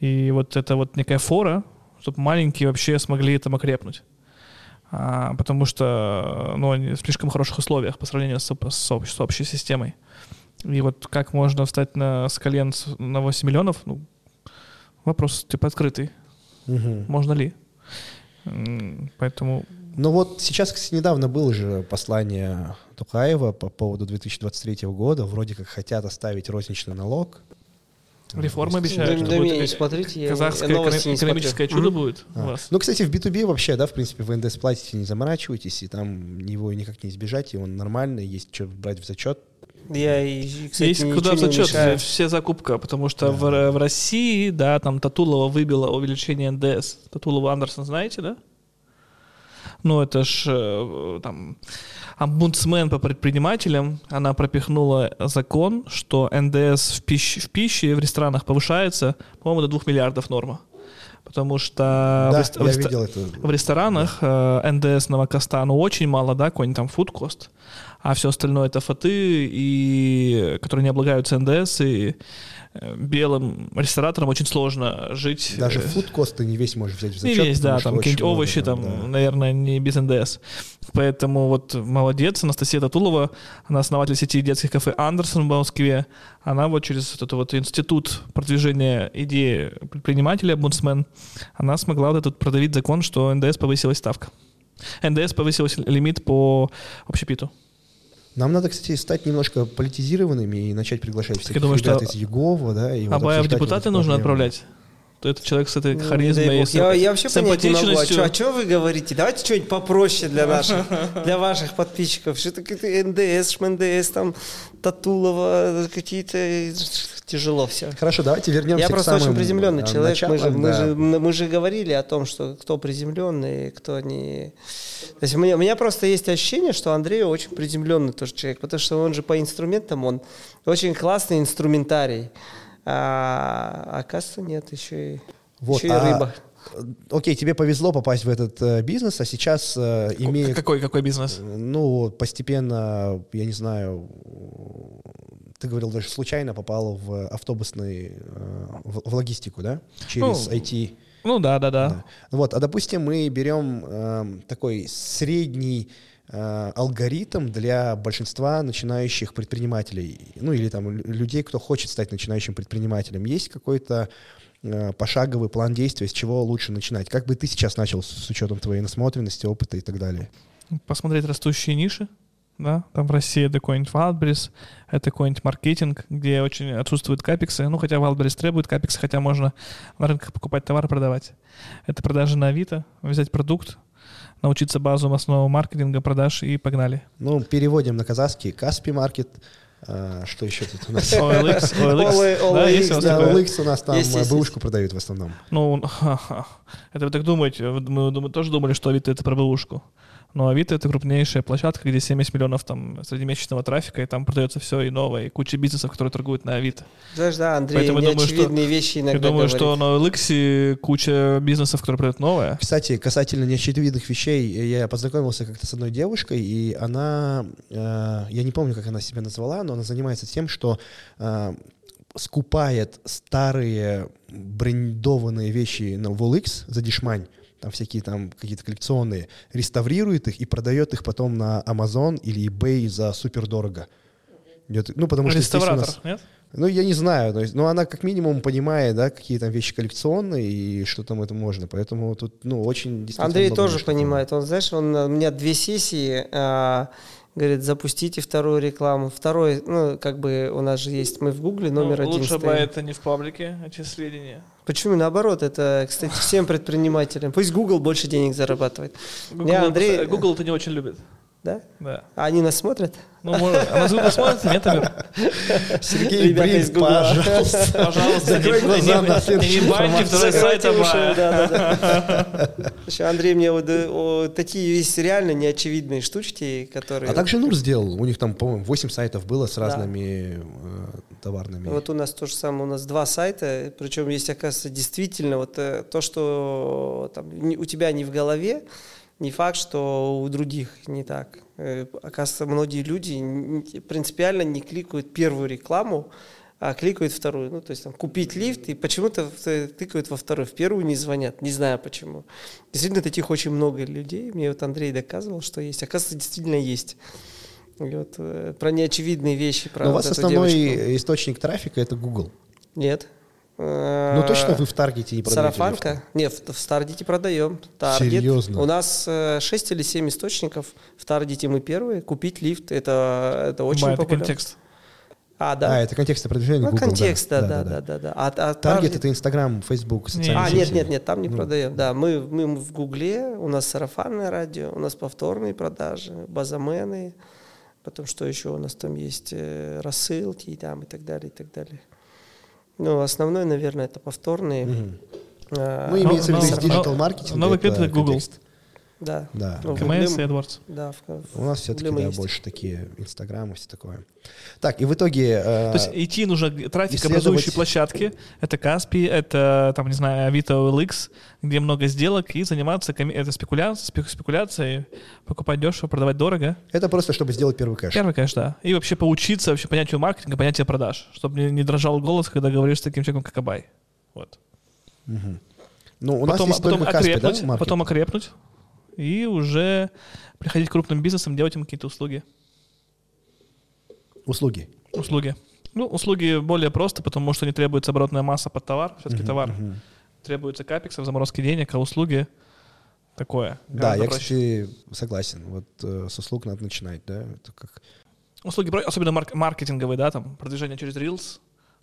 и вот это вот некая фора, чтобы маленькие вообще смогли там окрепнуть. А, потому что, ну, они в слишком хороших условиях по сравнению с, с общ- с общей системой. И вот как можно встать на, с колен на 8 миллионов, ну, вопрос типа открытый. Мгм. Можно ли? Поэтому Ну вот сейчас, кстати, недавно было же послание Тукаева по поводу 2023 года. Вроде как хотят оставить розничный налог. Реформы Да, обещают, что да будет не смотрите, я казахское новости эконом- не смотрю. экономическое чудо Мгм. будет у А. вас. Ну, кстати, в B2B вообще, да, в принципе, в НДС платите, не заморачивайтесь, и там его никак не избежать, и он нормальный, есть что брать в зачет. Я, и, кстати, Есть куда зачет, все закупка, потому что Да. в, в России, да, там Татулова выбила увеличение НДС. Татулова Андерсон, знаете, да? Ну, это ж э, там омбудсмен по предпринимателям, она пропихнула закон, что НДС в, пищ- в пище в ресторанах повышается, по-моему, до 2 миллиардов норма. Потому что в да, рест- в я реста- видел это. в ресторанах э, НДС новокоста, ну, очень мало, да, какой-нибудь там фудкост, а все остальное это фаты, и, которые не облагаются НДС, и белым рестораторам очень сложно жить. Даже э, фуд-кост ты не весь можешь взять в не зачет. весь, да, там какие-нибудь много овощи, там, да. наверное, не без НДС. Поэтому вот молодец, Анастасия Татулова, она основатель сети детских кафе «Андерсон» в Москве. Она вот через этот вот институт продвижения идеи предпринимателя, омбудсмен, она смогла вот этот продавить закон, что НДС повысилась ставка. НДС повысилась лимит по общепиту. Нам надо, кстати, стать немножко политизированными и начать приглашать всех ребят что из Егова, да, и вот Абая в обсуждать вот депутаты нужно отправлять. То это человек с этой Ну, харизмой дай и с Я, я вообще понять не могу, а симпатичностью. что, вы говорите? Давайте что-нибудь попроще для наших, [laughs] для ваших подписчиков. Что такое НДС, ШМНДС, там, Татулова, какие-то... Тяжело все. Хорошо, давайте вернемся Я к просто очень самым, приземленный а, человек. Мы же, началам, мы, да. же, мы же говорили о том, что кто приземленный, кто не... То есть у меня, у меня просто есть ощущение, что Андрей очень приземленный тоже человек, потому что он же по инструментам, он очень классный инструментарий. А, а оказывается, нет, еще и, Вот, еще и а, рыба. Окей, тебе повезло попасть в этот э, бизнес, а сейчас э, имея Какой, какой бизнес? Ну, постепенно, я не знаю, ты говорил, даже случайно попал в автобусный, э, в, в логистику, да? Через Ну, IT. Ну да, да, да. Да. Вот, а допустим, мы берем эм, такой средний э, алгоритм для большинства начинающих предпринимателей, ну или там лю- людей, кто хочет стать начинающим предпринимателем. Есть какой-то э, пошаговый план действия, с чего лучше начинать? Как бы ты сейчас начал с, учетом твоей насмотренности, опыта и так далее? посмотреть растущие ниши, да, там в России это какой-нибудь Wildberries, это какой-нибудь маркетинг, где очень отсутствуют капексы, ну, хотя Wildberries требует капексы, хотя можно на рынках покупать товар, продавать. Это продажи на Авито, взять продукт, научиться базовому основам маркетинга, продаж и погнали. Ну, переводим на казахский Каспи Маркет. А, что еще тут у нас? OLX, OLX, OLX, да? OLX у нас там бэушку продают в основном. Ну, [laughs] это вы так думаете, мы тоже думали, что Авито это про бэушку. Но Авито — это крупнейшая площадка, где 70 миллионов там среднемесячного трафика, и там продается все и новое, и куча бизнесов, которые торгуют на Авито. Знаешь, да, Андрей Поэтому неочевидные думаю, что, вещи иногда Я думаю, говорит. что на OLX куча бизнесов, которые продают новое. Кстати, касательно неочевидных вещей, я познакомился как-то с одной девушкой, и она, э, я не помню, как она себя назвала, но она занимается тем, что э, скупает старые брендованные вещи на OLX за дешмань, там всякие там какие-то коллекционные, реставрирует их и продает их потом на Amazon или eBay за супер дорого. Ну, потому что Реставратор, нас, нет? Ну, я не знаю, но ну, она как минимум понимает, да, какие там вещи коллекционные и что там это можно, поэтому тут, ну, очень действительно... Андрей тоже понимает, он, знаешь, он, у меня две сессии, а, говорит, запустите вторую рекламу. Второй, ну, как бы у нас же есть, мы в Гугле ну, номер ну, один Лучше бы это не в паблике, эти сведения. Почему? Наоборот, это, кстати, всем предпринимателям. Пусть Google больше денег зарабатывает. Google, не, Андрей... Google это не очень любит. Да? Да. А они нас смотрят? Ну, может. А нас Google смотрит? Нет, Амир? Сергей Ребята Брин, из пожалуйста. Пожалуйста, закрой глаза на Не баньте второй сайт, Еще [laughs] Андрей мне вот такие есть реально неочевидные штучки, которые... А также Нур сделал. У них там, по-моему, 8 сайтов было с разными товарными. Вот у нас то же самое. У нас два сайта, причем есть, оказывается, действительно вот э, то, что там, у тебя не в голове, не факт, что у других не так. Э, оказывается, многие люди принципиально не кликают первую рекламу, а кликают вторую. Ну, то есть там купить лифт, и почему-то тыкают во вторую. В первую не звонят, не знаю почему. Действительно, таких очень много людей. Мне вот Андрей доказывал, что есть. Оказывается, действительно есть. И вот, э, про неочевидные вещи. Про Но вот у вас основной девочку. источник трафика это Google. Нет. Ну точно вы в Таргете не продаете? Сарафанка? Лифт? Нет, в, в Таргете продаем. Таргет. Серьезно? У нас 6 или 7 источников. В Таргете мы первые. Купить лифт, это, это очень Ба, популярно. Это контекст. А, да. А, это контекст продвижения ну, Google, контекст, да, да, да, да. да, А, а Таргет это Инстаграм, Фейсбук, социальные А, нет, нет, нет, там не ну. продаем. Да, мы, мы в Гугле, у нас сарафанное радио, у нас повторные продажи, базамены, потом что еще у нас там есть, э, рассылки и там и так далее, и так далее. Ну, основной, наверное, это повторные. А, ну, имеется в виду из диджитал-маркетинга. Новый клиент это Google. Да. Да. Ну, КМС и AdWords. Да, в, в, У нас все-таки да, больше такие Инстаграмы, все такое. Так, и в итоге... Э, То есть идти нужно трафик исследовать... образующие площадки. Это Каспи, это, там, не знаю, Авито OLX, где много сделок, и заниматься коми... это спекуляцией, спекуляцией, покупать дешево, продавать дорого. Это просто, чтобы сделать первый кэш. Первый кэш, да. И вообще поучиться вообще понятию маркетинга, понятию продаж, чтобы не, не дрожал голос, когда говоришь с таким человеком, как Абай. Вот. Угу. Ну, у потом, нас есть потом только окрепнуть, Каспи, да, потом окрепнуть, и уже приходить к крупным бизнесам, делать им какие-то услуги. Услуги? Услуги. Ну, услуги более просто, потому что не требуется оборотная масса под товар. Все-таки uh-huh, товар uh-huh. требуется капексов, заморозки денег, а услуги такое. Да, я, проще. кстати, согласен. Вот э, с услуг надо начинать, да? Это как... Услуги, особенно марк- маркетинговые, да, там, продвижение через Reels,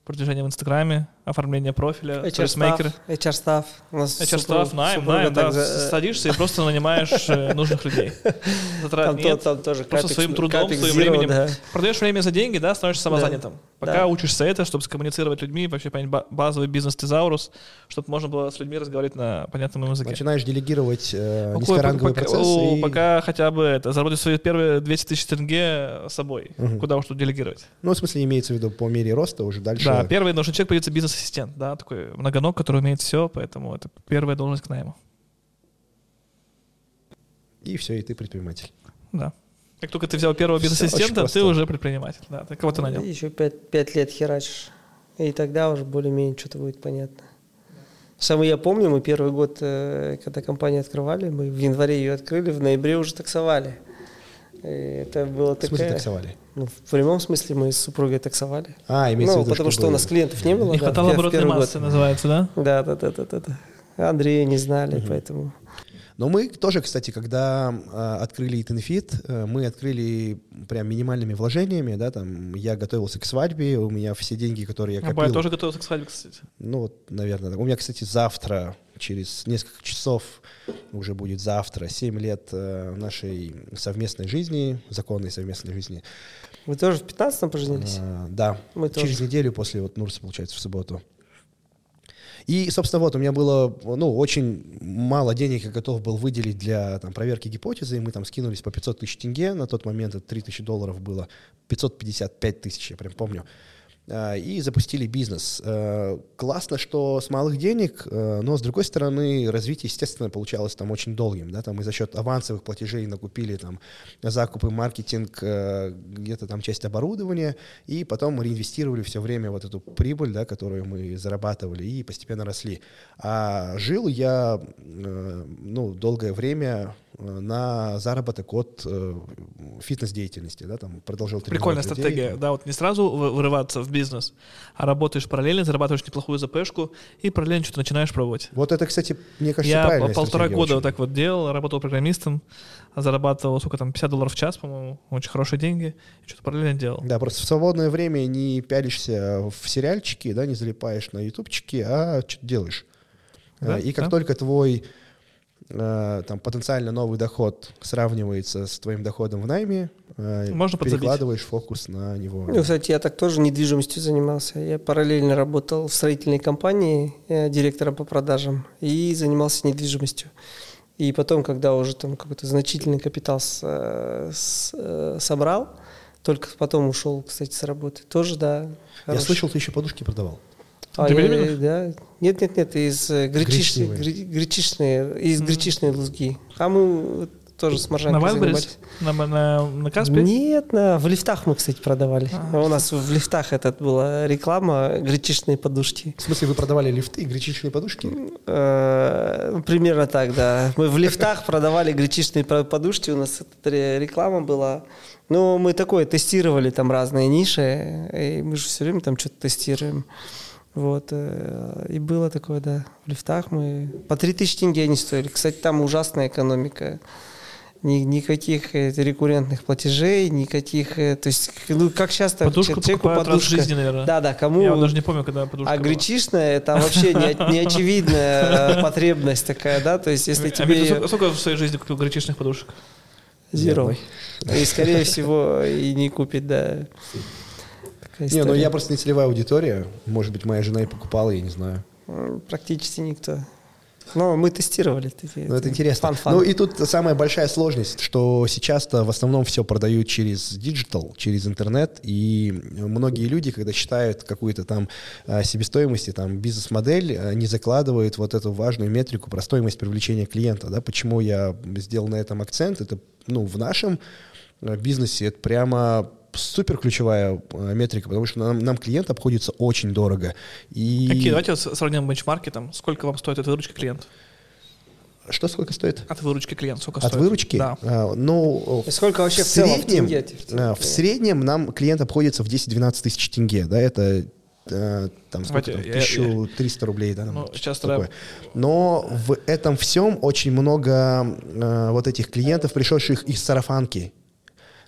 продвижение в Инстаграме, оформление профиля, HR-став. HR-став. HR-став, найм, найм, да. За... Садишься и просто нанимаешь э, [laughs] нужных людей. Затрат там, нет. Там тоже просто капекс, своим трудом, своим временем. Да. Продаешь время за деньги, да, становишься самозанятым. Да. Пока да. учишься это, чтобы скоммуницировать с людьми, вообще понять базовый бизнес-тезаурус, чтобы можно было с людьми разговаривать на понятном языке. Начинаешь делегировать э, низкоранговые пока, процессы. И... Пока хотя бы это, заработать свои первые 200 тысяч тенге с собой. Угу. Куда уж тут делегировать. Ну, в смысле, имеется в виду по мере роста уже дальше. Да, первый нужен человек, появится бизнес-ассистент, да, такой многоног, который умеет все, поэтому это первая должность к найму. И все, и ты предприниматель. Да. Как только ты взял первого бизнес-ассистента, ты уже предприниматель. Да, ты кого-то нанял. Еще пять, пять лет херачишь. И тогда уже более-менее что-то будет понятно. Самое я помню, мы первый год, э, когда компанию открывали, мы в январе ее открыли, в ноябре уже таксовали. И это было такая... В смысле таксовали? Ну, в прямом смысле мы с супругой таксовали. А, имеется ну, в виду, потому что у нас клиентов не было. Не да, хватало оборотной массы, год. называется, да? Да, да, да, да, да. да. Андрея не знали, угу. поэтому... Но мы тоже, кстати, когда э, открыли Eatinfit, э, мы открыли прям минимальными вложениями, да, там, я готовился к свадьбе, у меня все деньги, которые я копил... А, я тоже готовился к свадьбе, кстати. Ну, вот, наверное. У меня, кстати, завтра, через несколько часов, уже будет завтра, 7 лет э, нашей совместной жизни, законной совместной жизни. Вы тоже в 15-м поженились? А, да, мы через тоже. неделю после вот Нурса, получается, в субботу. И, собственно, вот у меня было, ну, очень мало денег я готов был выделить для там, проверки гипотезы, и мы там скинулись по 500 тысяч тенге, на тот момент это 3 тысячи долларов было, 555 тысяч, я прям помню. А, и запустили бизнес. А, классно, что с малых денег, а, но с другой стороны развитие, естественно, получалось там очень долгим, да, там мы за счет авансовых платежей накупили там закупы, маркетинг, где-то там часть оборудования, и потом мы реинвестировали все время вот эту прибыль, да, которую мы зарабатывали, и постепенно росли. А жил я, ну, долгое время на заработок от э, фитнес-деятельности, да, там продолжил Прикольная людей. стратегия, да, вот не сразу вырываться в бизнес, а работаешь параллельно, зарабатываешь неплохую ЗПшку и параллельно что-то начинаешь пробовать. Вот это, кстати, мне кажется, Я полтора года очень. вот так вот делал, работал программистом, зарабатывал, сколько там, 50 долларов в час, по-моему, очень хорошие деньги, и что-то параллельно делал. Да, просто в свободное время не пялишься в сериальчики, да, не залипаешь на ютубчики, а что-то делаешь. Да? И как да? только твой Э, там потенциально новый доход сравнивается с твоим доходом в найме, э, Можно перекладываешь подзабить. фокус на него. Ну, кстати, я так тоже недвижимостью занимался. Я параллельно работал в строительной компании э, директором по продажам и занимался недвижимостью. И потом, когда уже там какой-то значительный капитал с, с, собрал, только потом ушел, кстати, с работы. Тоже, да. Хороший. Я слышал, ты еще подушки продавал. А, я, да. Нет, нет, нет, из э, гречишной, гречишной, из гречишной лузги. А мы тоже с маржанкой На Вайлберис? На, на, на Каспе? Нет, на, в лифтах мы, кстати, продавали. А, У нас в лифтах это была реклама гречишные подушки. В смысле, вы продавали лифты и гречишные подушки? Э, примерно так, да. Мы в лифтах продавали гречишные подушки, у нас реклама была. Ну, мы такое тестировали там разные ниши, и мы же все время там что-то тестируем. Вот. Э, и было такое, да. В лифтах мы... По 3000 тенге они стоили. Кстати, там ужасная экономика. Ни, никаких э, рекуррентных платежей, никаких... Э, то есть, ну, как часто подушку человеку подушка... раз в жизни, наверное. Да, да, кому... Я даже не помню, когда подушка А была. гречишная, это вообще неочевидная потребность такая, да? То есть, если тебе... А сколько в своей жизни купил гречишных подушек? Зеро. И, скорее всего, и не купить, да. Не, ну я просто не целевая аудитория. Может быть, моя жена и покупала, я не знаю. Практически никто. Но мы тестировали. Ну, это интересно. Fun-fun. Ну, и тут самая большая сложность, что сейчас-то в основном все продают через диджитал, через интернет, и многие люди, когда считают какую-то там а, себестоимость, там бизнес-модель, не закладывают вот эту важную метрику про стоимость привлечения клиента, да, почему я сделал на этом акцент, это, ну, в нашем а, бизнесе это прямо супер ключевая э, метрика, потому что нам, нам клиент обходится очень дорого. И... Какие? Давайте сравним бенчмарки. Там, сколько вам стоит эта выручка клиента? Что сколько стоит? От выручки клиента сколько От стоит? От выручки? Да. А, ну, И сколько вообще в, в среднем, в, тенге, а, в среднем нам клиент обходится в 10-12 тысяч тенге. Да, это э, там сколько там, 1300 рублей, да, ну, сейчас такое. Но в этом всем очень много э, вот этих клиентов, пришедших из сарафанки,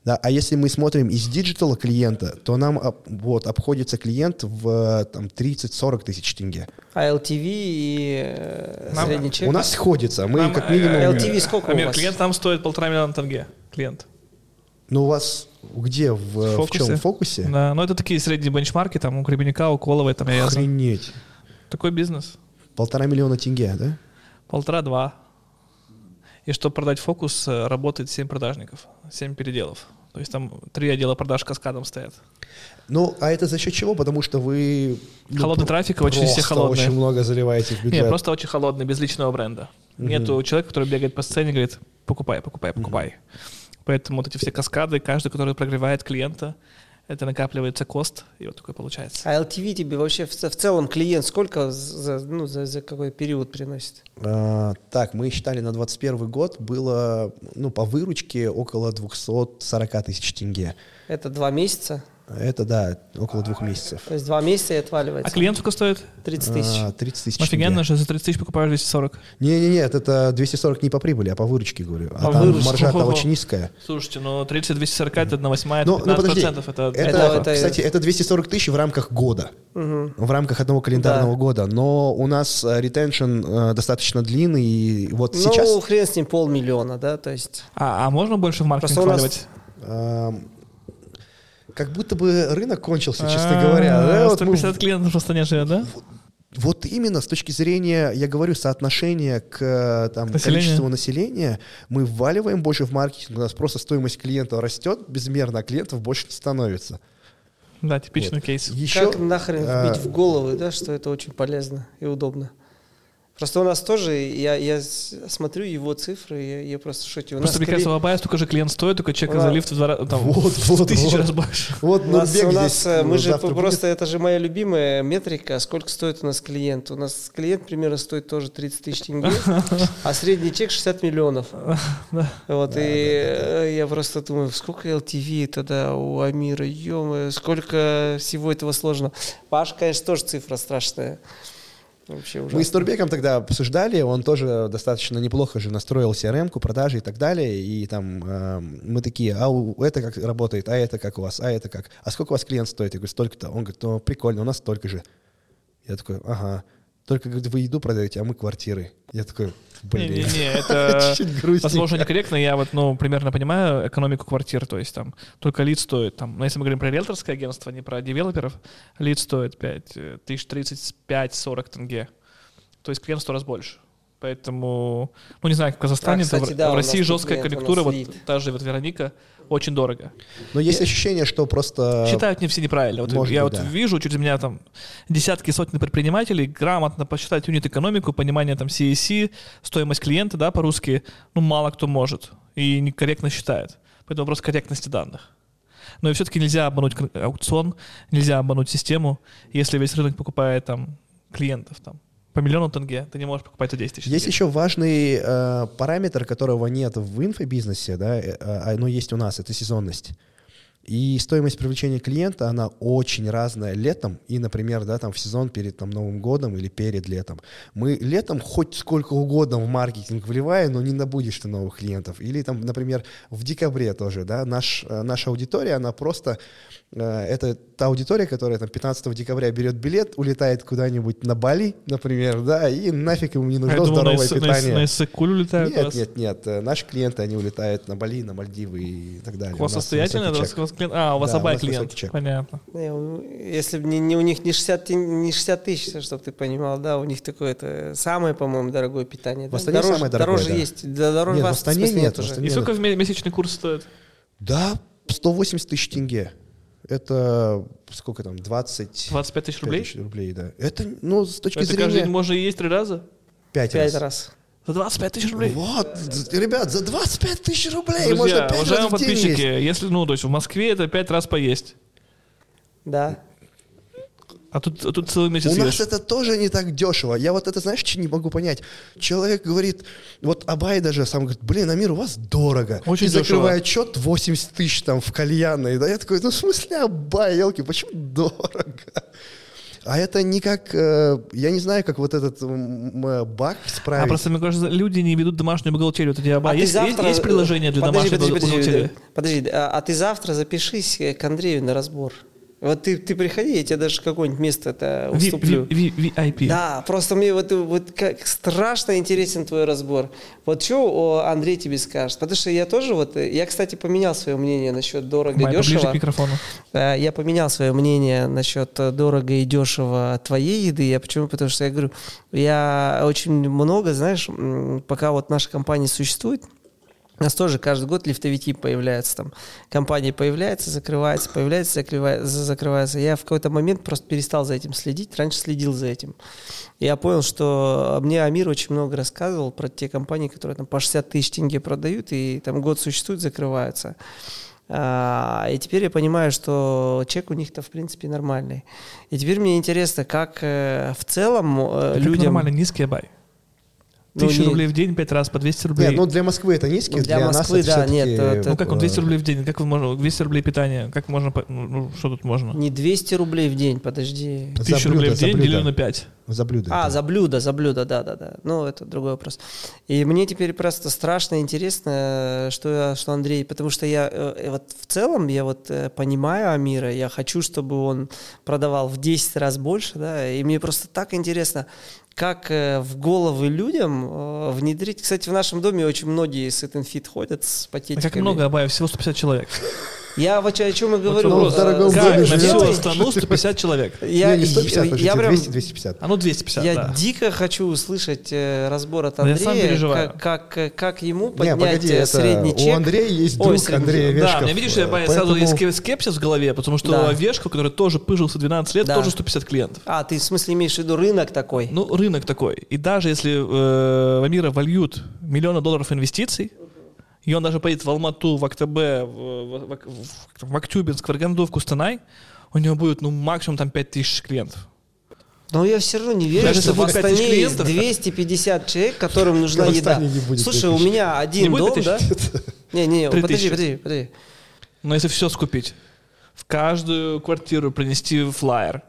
да, а если мы смотрим из диджитала клиента, то нам вот, обходится клиент в там, 30-40 тысяч тенге. А LTV и э, нам, средний чек? У нас сходится. Мы нам, как минимум... LTV сколько а у вас? Клиент там стоит полтора миллиона тенге. Клиент. Ну, у вас где? В, в, в чем? В фокусе? Да, ну это такие средние бенчмарки, там у Гребенюка, у Коловой, там я Охренеть. Такой бизнес. Полтора миллиона тенге, да? Полтора-два. И чтобы продать фокус, э, работает 7 продажников, 7 переделов. То есть там три отдела продаж каскадом стоят. Ну, а это за счет чего? Потому что вы... Ну, Холодный трафик, очень все холодные. очень много заливаете в бюджет. Нет, просто очень холодный, без личного бренда. Угу. Нету человека, который бегает по сцене и говорит, покупай, покупай, покупай. Угу. Поэтому вот эти все каскады, каждый, который прогревает клиента, это накапливается кост, и вот такой получается. А LTV тебе вообще в, в целом клиент сколько за, ну, за, за какой период приносит? А, так, мы считали на 21 год было ну, по выручке около 240 тысяч тенге. Это два месяца? Это, да, около двух месяцев. То есть два месяца и отваливается. А клиент сколько стоит? 30 тысяч. А, 30 тысяч. Офигенно, что за 30 тысяч покупаешь 240. Не-не-нет, это 240 не по прибыли, а по выручке, говорю. А по там выручке. маржа-то очень низкая. Слушайте, ну 30-240 это на 8 это 15 ну, подожди, это, это, это, Кстати, это 240 тысяч в рамках года. Угу. В рамках одного календарного да. года. Но у нас ретеншн э, достаточно длинный. И вот ну, сейчас... Ну, хрен с ним полмиллиона, да, то есть... А, а можно больше в маркетинг вкладывать? Как будто бы рынок кончился, честно а, говоря. Да, вот 150 клиентов просто не живет, да? вот именно с точки зрения, я говорю, соотношения к там, Население. количеству населения, мы вваливаем больше в маркетинг, у нас просто стоимость клиента растет безмерно, а клиентов больше не становится. Да, типичный Вот. кейс. Еще, Как нахрен а, вбить в головы, да, что это очень полезно и удобно. Просто у нас тоже, я, я смотрю его цифры, я, я просто в шоке. У Просто, нас мне кажется, у Абая столько же клиент стоит, только чека Да. за лифт в, два, раза- там, [laughs] Вот, в вот, тысячу вот. раз больше. [laughs] вот у нас, у нас, здесь, э, мы же завтра будет. просто, это же моя любимая метрика, сколько стоит у нас клиент. У нас клиент примерно стоит тоже 30 тысяч тенге, [laughs] а средний чек 60 миллионов. Вот, и э, я просто думаю, сколько LTV тогда у Амира, ё сколько всего этого сложного. Паш, конечно, тоже цифра страшная. Вообще ужасно. Мы с Нурбеком тогда обсуждали, он тоже достаточно неплохо же настроил CRM-ку, продажи и так далее, и там э, мы такие, а у это как работает, а это как у вас, а это как, а сколько у вас клиент стоит? Я говорю, столько-то. Он говорит, ну прикольно, у нас столько же. Я такой, ага. Только, говорит, вы еду продаете, а мы квартиры. Я такой, блин. Не-не-не, [laughs] это, возможно, некорректно. Я вот, ну, примерно понимаю экономику квартир. То есть там только лид стоит, там, ну, если мы говорим про риэлторское агентство, не про девелоперов, лид стоит 5, э, тысяч 35-40 тенге. То есть клиент в сто раз больше. Поэтому, ну, не знаю, как в Казахстане, А, то в- кстати, да, в России жесткая конъюнктура, вот та же вот Вероника, очень дорого. Но есть ощущение, что просто... Считают не все неправильно. Вот может я быть, вот да. вижу через меня там десятки, сотни предпринимателей, грамотно посчитать юнит-экономику, понимание там CAC, стоимость клиента, да, по-русски, ну, мало кто может и некорректно считает. Поэтому вопрос корректности данных. Но и все-таки нельзя обмануть аукцион, нельзя обмануть систему. Если весь рынок покупает там клиентов там по миллиону тенге, ты не можешь покупать за 10 тысяч Есть тенге. еще важный э, параметр, которого нет в инфобизнесе, да, э, а, но есть у нас, это сезонность. И стоимость привлечения клиента, она очень разная летом и, например, да, там в сезон перед там, Новым годом или перед летом. Мы летом хоть сколько угодно в маркетинг вливаем, но не набудешь ты новых клиентов. Или там, например, в декабре тоже, да, наш, э, наша аудитория, она просто, э, это та аудитория, которая там 15 декабря берет билет, улетает куда-нибудь на Бали, например, да, и нафиг ему не нужно думал, на, здоровое на, Ис- питание. на Иссык-Куль улетают Нет, нет, нет. э, Наши клиенты, они улетают на Бали, на Мальдивы и так далее. У вас У вас- клиент- а, у вас Да, обай клиент, чек. понятно. Если бы не, не у них не 60, ти- не 60 тысяч, чтобы ты понимал, да, у них такое это самое, по-моему, дорогое питание. В? Астане дороже, самое дорогое, дороже да. есть. Да, дороже Нет, в вас, Астане смысле, нет, в уже. Астане И Нет, сколько в месячный курс стоит? Да, 180 тысяч тенге. Это сколько там, 20 25 тысяч рублей? тысяч рублей, да. Это, ну, с точки Это каждый день зрения, можно есть три раза? 5 Пять раз. раз. За 25 тысяч рублей? Вот, ребят, за 25 тысяч рублей Друзья, можно 5 уважаемые раз в день подписчики, есть. если, ну, то есть в Москве это 5 раз поесть. Да. А тут, а тут целый месяц У нас ешь. это тоже не так дешево. Я вот это, знаешь, что не могу понять. Человек говорит, вот Абай даже сам говорит, блин, Амир, у вас дорого. Очень И дешево. закрывает счет 80 тысяч там в кальянной. Да, я такой, ну в смысле Абай, елки, почему дорого? А это не как, э, я не знаю, как вот этот м, баг А справить. просто, мне кажется, люди не ведут домашнюю бухгалтерию. Вот эти оба. А есть, завтра- есть приложение для Подожди, домашней подожди, подожди, бухгалтерии? Подожди, а, а ты завтра запишись к Андрею на разбор. Вот ты, ты приходи, я тебе даже какое-нибудь место это уступлю. ви- ви- VIP. Да, просто мне вот, вот как страшно интересен твой разбор. Вот что Андрей тебе скажет? Потому что я тоже вот, я, кстати, поменял свое мнение насчет дорого поближе дешево. к микрофону. Я поменял свое мнение насчет дорого и дешево твоей еды. Я почему? Потому что я говорю, я очень много, знаешь, пока вот наша компания существует, у нас тоже каждый год лифтовики появляются там. Компания появляется, закрывается, появляется, закрывается, закрывается. Я в какой-то момент просто перестал за этим следить. Раньше следил за этим. Я понял, что мне Амир очень много рассказывал про те компании, которые там по 60 тысяч тенге продают, и там год существуют, закрываются. А, и теперь я понимаю, что чек у них-то в принципе нормальный. И теперь мне интересно, как э, в целом э, Это как людям... нормально, низкий бай. Ну, Тысяча не- рублей в день, пять раз по 200 рублей. Нет, ну для Москвы это низкий, Ну, для для, Москвы, нас это да, нет, это- Ну как он, 200 э, рублей в день? Как вы можно, 200 рублей питания, как можно, ну, ну, что тут можно? Не 200 рублей в день, подожди. За 1000 блюдо, рублей в день делю на 5. За блюдо. А, это. за блюдо, за блюдо, да, да, да. Ну, это другой вопрос. И мне теперь просто страшно интересно, что, я- что Андрей, потому что я э, вот в целом, я вот э, понимаю Амира, я хочу, чтобы он продавал в 10 раз больше, да, и мне просто так интересно, как э, в головы людям э, внедрить. Кстати, в нашем доме очень многие с Fit ходят с пакетиками. как много Абаев? Всего 150 человек. Я вот о чем и говорю. Ну, в дорогом Как доме на всю Астану 150 человек. [laughs] Я, Не, не 150, я, я прям 200-250. А ну 250, Я да. дико хочу услышать э, разбор от Ну, я Андрея, сам переживаю. как, как, э, как ему Не, поднять погоди, э, это средний чек. у Андрея есть Ой, друг средний Андрея. Вешков. Да, мне видишь, я э, сразу есть поэтому- скепсис в голове, потому что Да. у Вешку, который тоже пыжился 12 лет, Да. тоже 150 клиентов. А, ты в смысле имеешь в виду рынок такой? Ну, рынок такой. И даже если э, в Амира вольют миллионы долларов инвестиций, и он даже поедет в Алмату, в Актабе, в, в, в, в- в Актюбинск, в Арганду, в Кустанай, у него будет, ну, максимум там 5000 клиентов. Но я все равно не верю, Даже что в будет 5000 Астане есть клиентов, 250 человек, которым нужна еда. Не Слушай, у 5000. меня Не один дом, 5000? да? Не-не, Три подожди, подожди, подожди. Но если все скупить, в каждую квартиру принести флаер.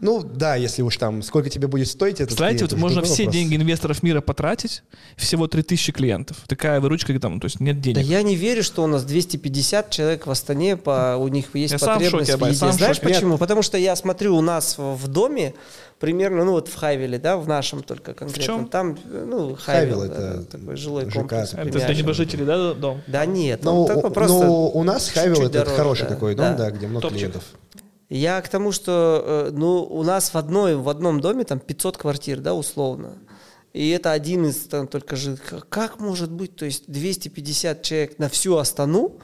Ну да, если уж там, сколько тебе будет стоить Представляете, клиент, вот это можно все вопрос. деньги инвесторов мира потратить, всего 3000 клиентов. Такая выручка там, то есть нет денег. Да я не верю, что у нас 250 человек в Астане, по, у них есть Я сам в потребность шоке, в еде. сам в Знаешь шоке. почему? Потому что я смотрю у нас в, в доме, примерно, ну вот в Хайвеле, да, в нашем только конкретно. чем? Там, ну, Хайвел, Хайвел это такой жилой ЖК. комплекс. Это для небожителей, да, дом? Да нет, Ну, он такой у- просто ну, у нас Хайвел это дороже, хороший да. такой дом, Да. да, где много Топчик. клиентов. Я к тому, что э, ну, у нас в, одной, в одном доме там 500 квартир, да, условно. И это один из там только же... Как может быть, то есть 250 человек на всю Астану,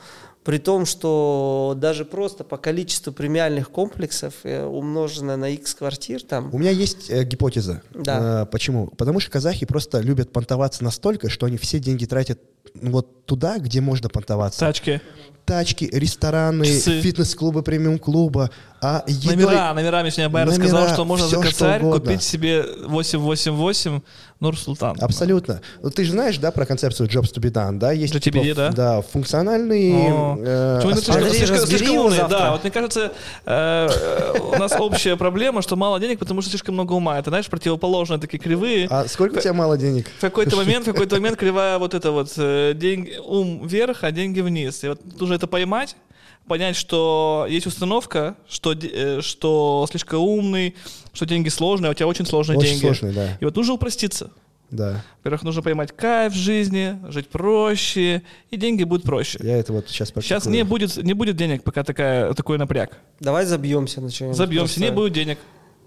при том, что даже просто по количеству премиальных комплексов э, умножено на X квартир там... У меня есть э, гипотеза. Да. Э, почему? Потому что казахи просто любят понтоваться настолько, что они все деньги тратят ну, вот туда, где можно понтоваться. Тачки. Тачки, рестораны, Часы. фитнес-клубы, премиум-клуба. А едой... Номера, номера сегодня Байер Номера, сказал, что можно всё, за косарь купить себе 888 Нур Султан. Абсолютно. Ну, ты же знаешь, да, про концепцию Jobs to be done, да? Есть типа, да? Да, функциональные... О. э, Почему это слишком, слишком- слишком умный? завтра. Да, вот мне кажется, э, э, у нас общая проблема, что мало денег, потому что слишком много ума. Это, знаешь, противоположные такие кривые. А сколько у тебя мало денег? В какой-то момент, в какой-то момент кривая вот это вот э, деньги, ум вверх, а деньги вниз. И вот нужно это поймать, понять, что есть установка, что, э, что слишком умный, что деньги сложные, а у тебя очень сложные Очень деньги. сложные, да. И вот нужно упроститься. Да. Во-первых, нужно поймать кайф в жизни, жить проще, и деньги будут проще. Я это вот сейчас Сейчас не будет, не будет денег, пока такая, такой напряг. Давай забьемся на что-нибудь. Забьемся, не просто. будет денег.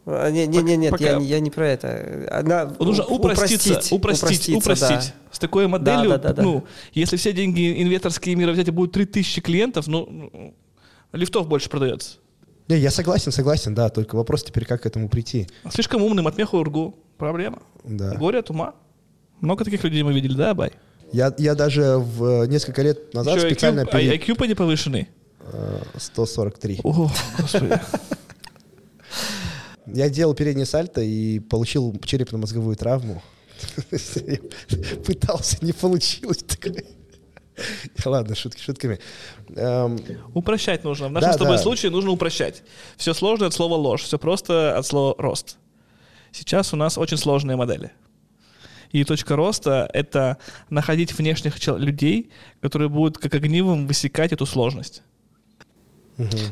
А, Не, не, не, нет, Пока- я, не- я не про это. Она, Нужно упроститься, упростить, упроститься, упростить. С такой моделью, да, да, да. ну, если все деньги инвесторские мира взять и будет 3000 клиентов, ну, ну, лифтов больше продается. Не, я согласен, согласен, да. Только вопрос теперь, как к этому прийти. Слишком умным от меха ургу. Проблема. Да. Горе от ума. Много таких людей мы видели, да, Бай? Я, я даже в э, несколько лет назад Ещё специально IQ, пере- а IQ поди повышенный. э, 143. О, господи. [laughs] Я делал переднее сальто и получил черепно-мозговую травму. [laughs] Пытался, не получилось. [laughs] Ладно, шутки шутками. Эм, Упрощать нужно. В нашем Да, с тобой да. случае нужно упрощать. Все сложное от слова ложь, все просто от слова рост. Сейчас у нас очень сложные модели. И точка роста — это находить внешних людей, которые будут как огнивом высекать эту сложность.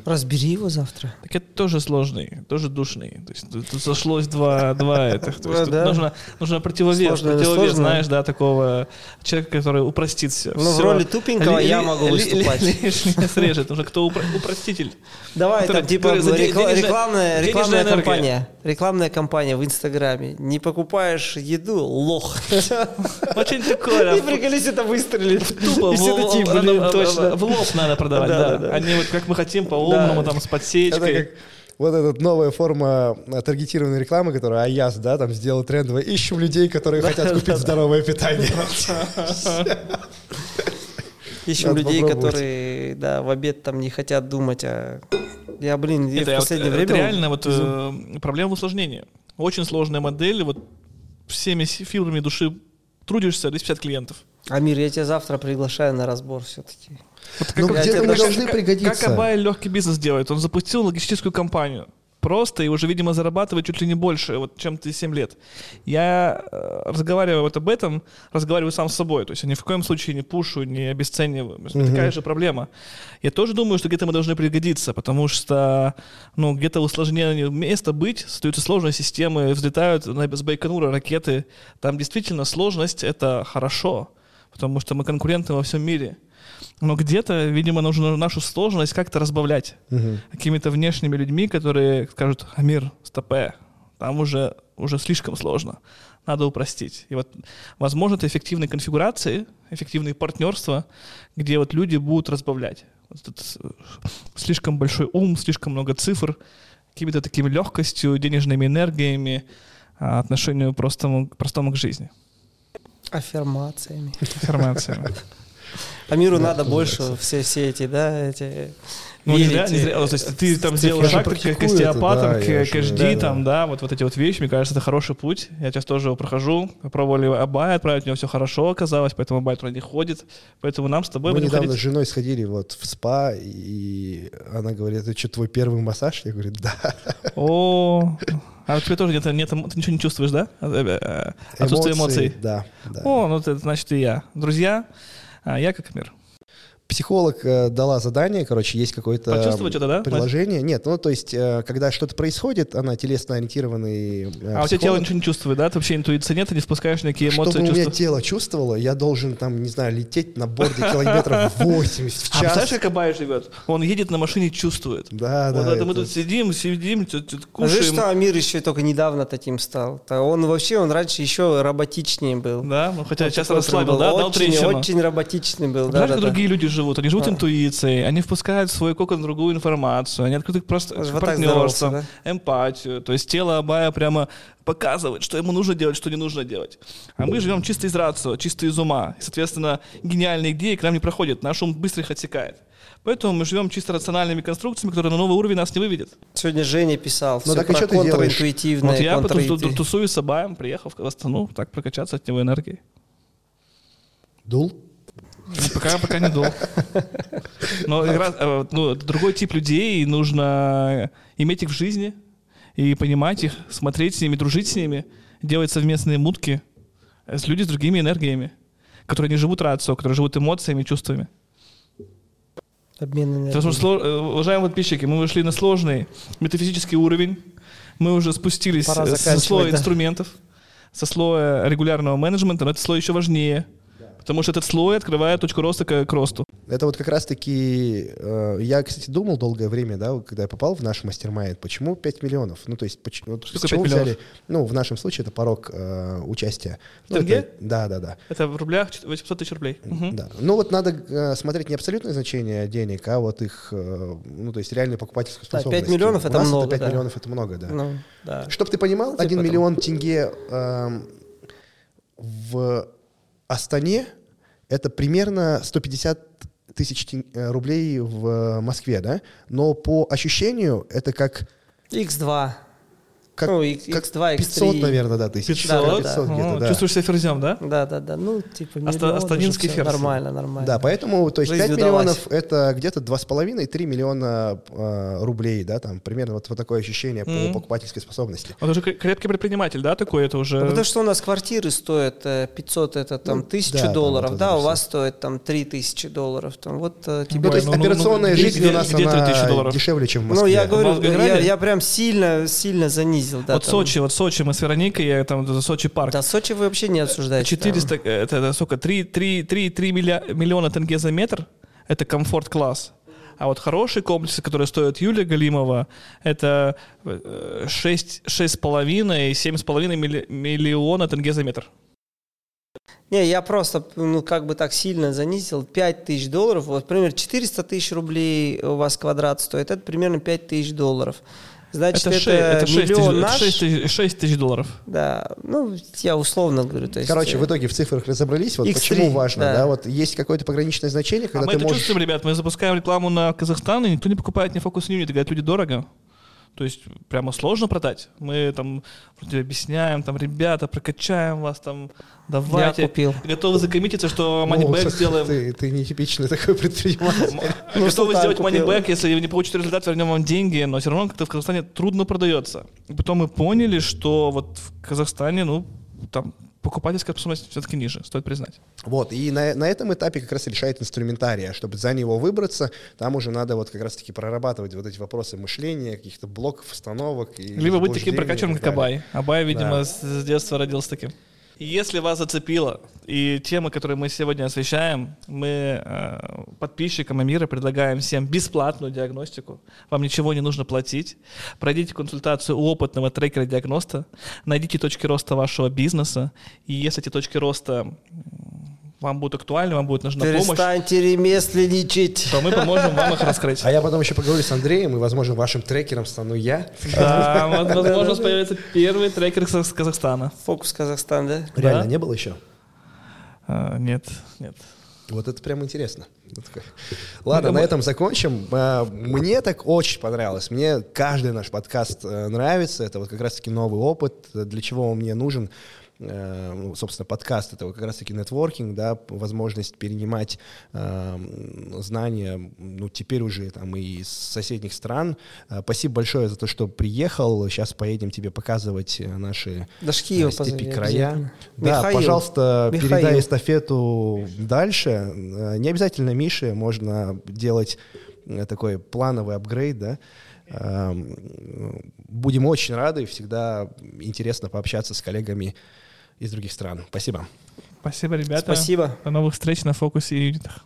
Разбери его завтра. Так это тоже сложный, тоже душный. То есть тут, сошлось два, два этих. То [laughs] есть тут Да. нужно, нужно противовес, Сложное, противовес, знаешь, да, такого человека, который упростит все. Ну, в роли тупенького я могу выступать. Лишнее срежет. Нужно кто упро- упроститель. Давай, там типа рекламная, рекламная кампания. Рекламная кампания в Инстаграме. Не покупаешь еду, лох. [laughs] Очень такое. И приколись, это выстрелит. Тупо И в, все такие, в- блин, в- точно. в лоб надо продавать, Да, да. да, да. Они вот как мы хотим по-умному, Да. там, с Это подсечкой. как вот эта новая форма э, таргетированной рекламы, которую Аяс, да, там сделал трендовой. Ищем людей, которые хотят купить здоровое питание. [laughs] Ищем Надо людей, которые, да, в обед там не хотят думать о... Я, блин, я Это, в последнее это время... реально вот э, проблема в усложнении. Очень сложная модель, вот всеми фибрами души трудишься, 250 клиентов. Амир, я тебя завтра приглашаю на разбор все-таки. Ну, я где-то тебе мы должны Как пригодиться. Абай легкий бизнес делает? Он запустил логистическую компанию. Просто и уже, видимо, зарабатывает чуть ли не больше, вот, чем ты 7 лет. Я э, разговариваю вот об этом, разговариваю сам с собой. То есть я ни в коем случае не пушу, не обесцениваю. Есть Мгм. Такая же проблема. Я тоже думаю, что где-то мы должны пригодиться, потому что ну, где-то усложнение места быть, остаются сложные системы, взлетают на, с Байконура ракеты. Там действительно сложность — это хорошо, потому что мы конкуренты во всем мире. Но где-то, видимо, нужно нашу сложность как-то разбавлять Мгм. какими-то внешними людьми, которые скажут, Амир, стопе, там уже, уже слишком сложно, надо упростить. И вот, возможно, это эффективные конфигурации, эффективные партнерства, где вот люди будут разбавлять. Вот этот э, слишком большой ум, слишком много цифр, какими-то такими легкостью, денежными энергиями, а, отношению простому, простому к жизни, Аффирмациями. информациями. А миру надо больше все, все эти, да, эти... Ну, не зря, не зря. Вот, то есть ты там сделал шаг к, остеопатам, к, к очень- HD, да, там, да, вот, вот эти вот вещи, мне кажется, это хороший путь. Я сейчас тоже его прохожу. Пробовали Абай отправить, у него все хорошо оказалось, поэтому Абай туда не ходит. Поэтому нам с тобой Мы недавно с женой сходили вот в спа, и она говорит, это что, твой первый массаж? Я говорю, да. О, а у тебя тоже нет, нет, ты ничего не чувствуешь, да? Э, э, э, Отсутствие эмоций. Да, да. О, ну это значит и я. Друзья, я как мир. Психолог э, дала задание, короче, есть какое-то Почувствовать это, да? приложение. Нет, ну то есть, э, когда что-то происходит, она телесно ориентированный э, А у тебя тело ничего не чувствует, да? Ты вообще интуиции нет, ты не спускаешь никакие эмоции, Чтобы у меня чувства. тело чувствовало, я должен там, не знаю, лететь на борде километров [laughs] 80 в А представляешь, час. как Абай живет? Он едет на машине, чувствует. Да, Вот да. это мы это- тут сидим, сидим, А знаешь, кушаем. что Амир еще только недавно таким стал? Он вообще, он раньше еще роботичнее был. Да, ну хотя сейчас расслабил, да, очень, очень роботичный был, да, Знаешь, как другие люди живут? Они живут А. интуицией, они впускают в свой кокон другую информацию, они открыты просто Вот партнерством, здоровался, эмпатию. То есть тело Абая прямо показывает, что ему нужно делать, что не нужно делать. А мы живем чисто из рацио, чисто из ума. И, соответственно, гениальные идеи к нам не проходят, наш ум быстро их отсекает. Поэтому мы живем чисто рациональными конструкциями, которые на новый уровень нас не выведет. Сегодня Женя писал Ну все так и про что ты делаешь? контринтуитивное, Вот я потом контринтуи- ту- тусуюсь с Абаем, приехал в Астана, так прокачаться от него энергией. Дул? Пока, пока не дол. Но э, ну, другой тип людей, и нужно иметь их в жизни и понимать их, смотреть с ними, дружить с ними, делать совместные мутки с людьми с другими энергиями, которые не живут рацио, которые живут эмоциями, чувствами. Обмен энергией. Потому что, сло- э, уважаемые подписчики, мы вышли на сложный метафизический уровень, мы уже спустились со слоя да. инструментов, со слоя регулярного менеджмента, но этот слой еще важнее, потому что этот слой открывает точку роста к, к росту. Это вот как раз-таки... э, я, кстати, думал долгое время, да, когда я попал в наш мастер-майнд, почему 5 миллионов? Ну, то есть, поч- вот Что с такое чего 5 взяли? миллионов? Ну, в нашем случае это порог э, участия. Ну, Тенге? это- Да, да, да. Это в рублях 800 тысяч рублей. Мгм. Да. Ну вот надо э, смотреть не абсолютное значение денег, а вот их, э, ну то есть реальные покупательскую Да, способность. 5 миллионов это много, 5 да. миллионов это много, да. Ну, да. Чтоб ты понимал, Типа 1 того. миллион тенге эм, в Астане это примерно 150 тысяч э, рублей в Москве, да? Но по ощущению это как, X2. Как, ну, X- как X2, X3. 500, наверное, да, тысяч. 500, Да, да, 500 да. где-то, О, да. Чувствуешь себя ферзем, да? Да, да, да. Ну, типа, Аста- миллион уже астанинский ферзь. Нормально, нормально. Да, поэтому, то есть Жизнь 5 удалась. миллионов это где-то 2,5-3 миллиона э, рублей, да, там примерно вот, вот такое ощущение Мгм. по покупательской способности. Он уже кре- крепкий предприниматель, да, такой? Это уже... Ну, потому что у нас квартиры стоят э, 500, это там, Ну, тысячу да, там долларов, вот это да, у вас стоит там 3000 долларов. Там, вот э, тебе... Ну, то есть ну, ну, ну, операционная где- жизнь где- у нас где она 3000 долларов? дешевле, чем в Ну, Москве. я говорю, я, я прям сильно, сильно занизил. Да, вот там. Сочи, вот Сочи, мы с Вероникой, я там, за Сочи парк. Да, Сочи вы вообще не обсуждаете. 400, э, это, это сколько, 3, 3, 3, 3 миллиона тенге за метр, это комфорт-класс. А вот хорошие комплексы, которые стоят Юлия Галимова, это э, 6, 6,5 и 7,5 милли- миллиона тенге за метр. Не, я просто, ну, как бы так сильно занизил. 5 тысяч долларов, вот, например, 400 тысяч рублей у вас квадрат стоит, это примерно 5 тысяч долларов. Значит, это, это, ше- это 6, миллион тысяч, наш. 6 тысяч- 6 тысяч долларов. Да, ну, я условно говорю. То есть, Короче, э, в итоге в цифрах разобрались. Вот X3, почему важно, да. да. вот есть какое-то пограничное значение, А когда мы ты это можешь... чувствуем, ребят, мы запускаем рекламу на Казахстан, и никто не покупает ни фокус, ни юнит. Говорят, люди дорого. То есть прямо сложно продать. Мы там вроде объясняем, там, ребята, прокачаем вас, там, я давайте. купил. Готовы закоммититься, что Ну, moneyback ты- сделаем. Ты, ты нетипичный такой предприниматель. [laughs] Ну, Готовы сделать moneyback, если не получите результат, вернем вам деньги, но все равно как-то в Казахстане трудно продается. И потом мы поняли, что вот в Казахстане, ну, там покупательская способность все-таки ниже, стоит признать. Вот, и на, на этом этапе как раз решает инструментарий. А чтобы за него выбраться, там уже надо вот как раз-таки прорабатывать вот эти вопросы мышления, каких-то блоков, установок. И Либо быть таким прокачанным, как. Абай. Абай, видимо, Да. с детства родился таким. Если вас зацепило и темы, которые мы сегодня освещаем, мы э, подписчикам Амира предлагаем всем бесплатную диагностику. Вам ничего не нужно платить. Пройдите консультацию у опытного трекера-диагноста, найдите точки роста вашего бизнеса, и если эти точки роста вам будут актуальны, вам будет нужна помощь, Перестаньте ремесленничать. то мы поможем вам их раскрыть. А я потом еще поговорю с Андреем, и, возможно, вашим трекером стану я. Да, [laughs] возможно, появится первый трекер из Казахстана. Фокус Казахстан, да? Реально, не было еще? А, Нет, нет. Вот это прям интересно. Ладно, Ну, на этом закончим. А, Мне так очень понравилось. Мне каждый наш подкаст э, нравится. Это вот как раз-таки новый опыт. Для чего он мне нужен? Э, ну, Собственно, подкаст — это вот как раз-таки нетворкинг, да, возможность перенимать э, знания, ну, теперь уже там и из соседних стран. Э, Спасибо большое за то, что приехал. Сейчас поедем тебе показывать э, наши Дашкиева э, степи позови края. Да, Михаил. пожалуйста, Михаил. передай эстафету дальше. Не обязательно Мише, можно делать такой плановый апгрейд, да. Эм, Будем очень рады, всегда интересно пообщаться с коллегами из других стран. Спасибо. Спасибо, ребята. Спасибо. До новых встреч на фокусе и юнитах.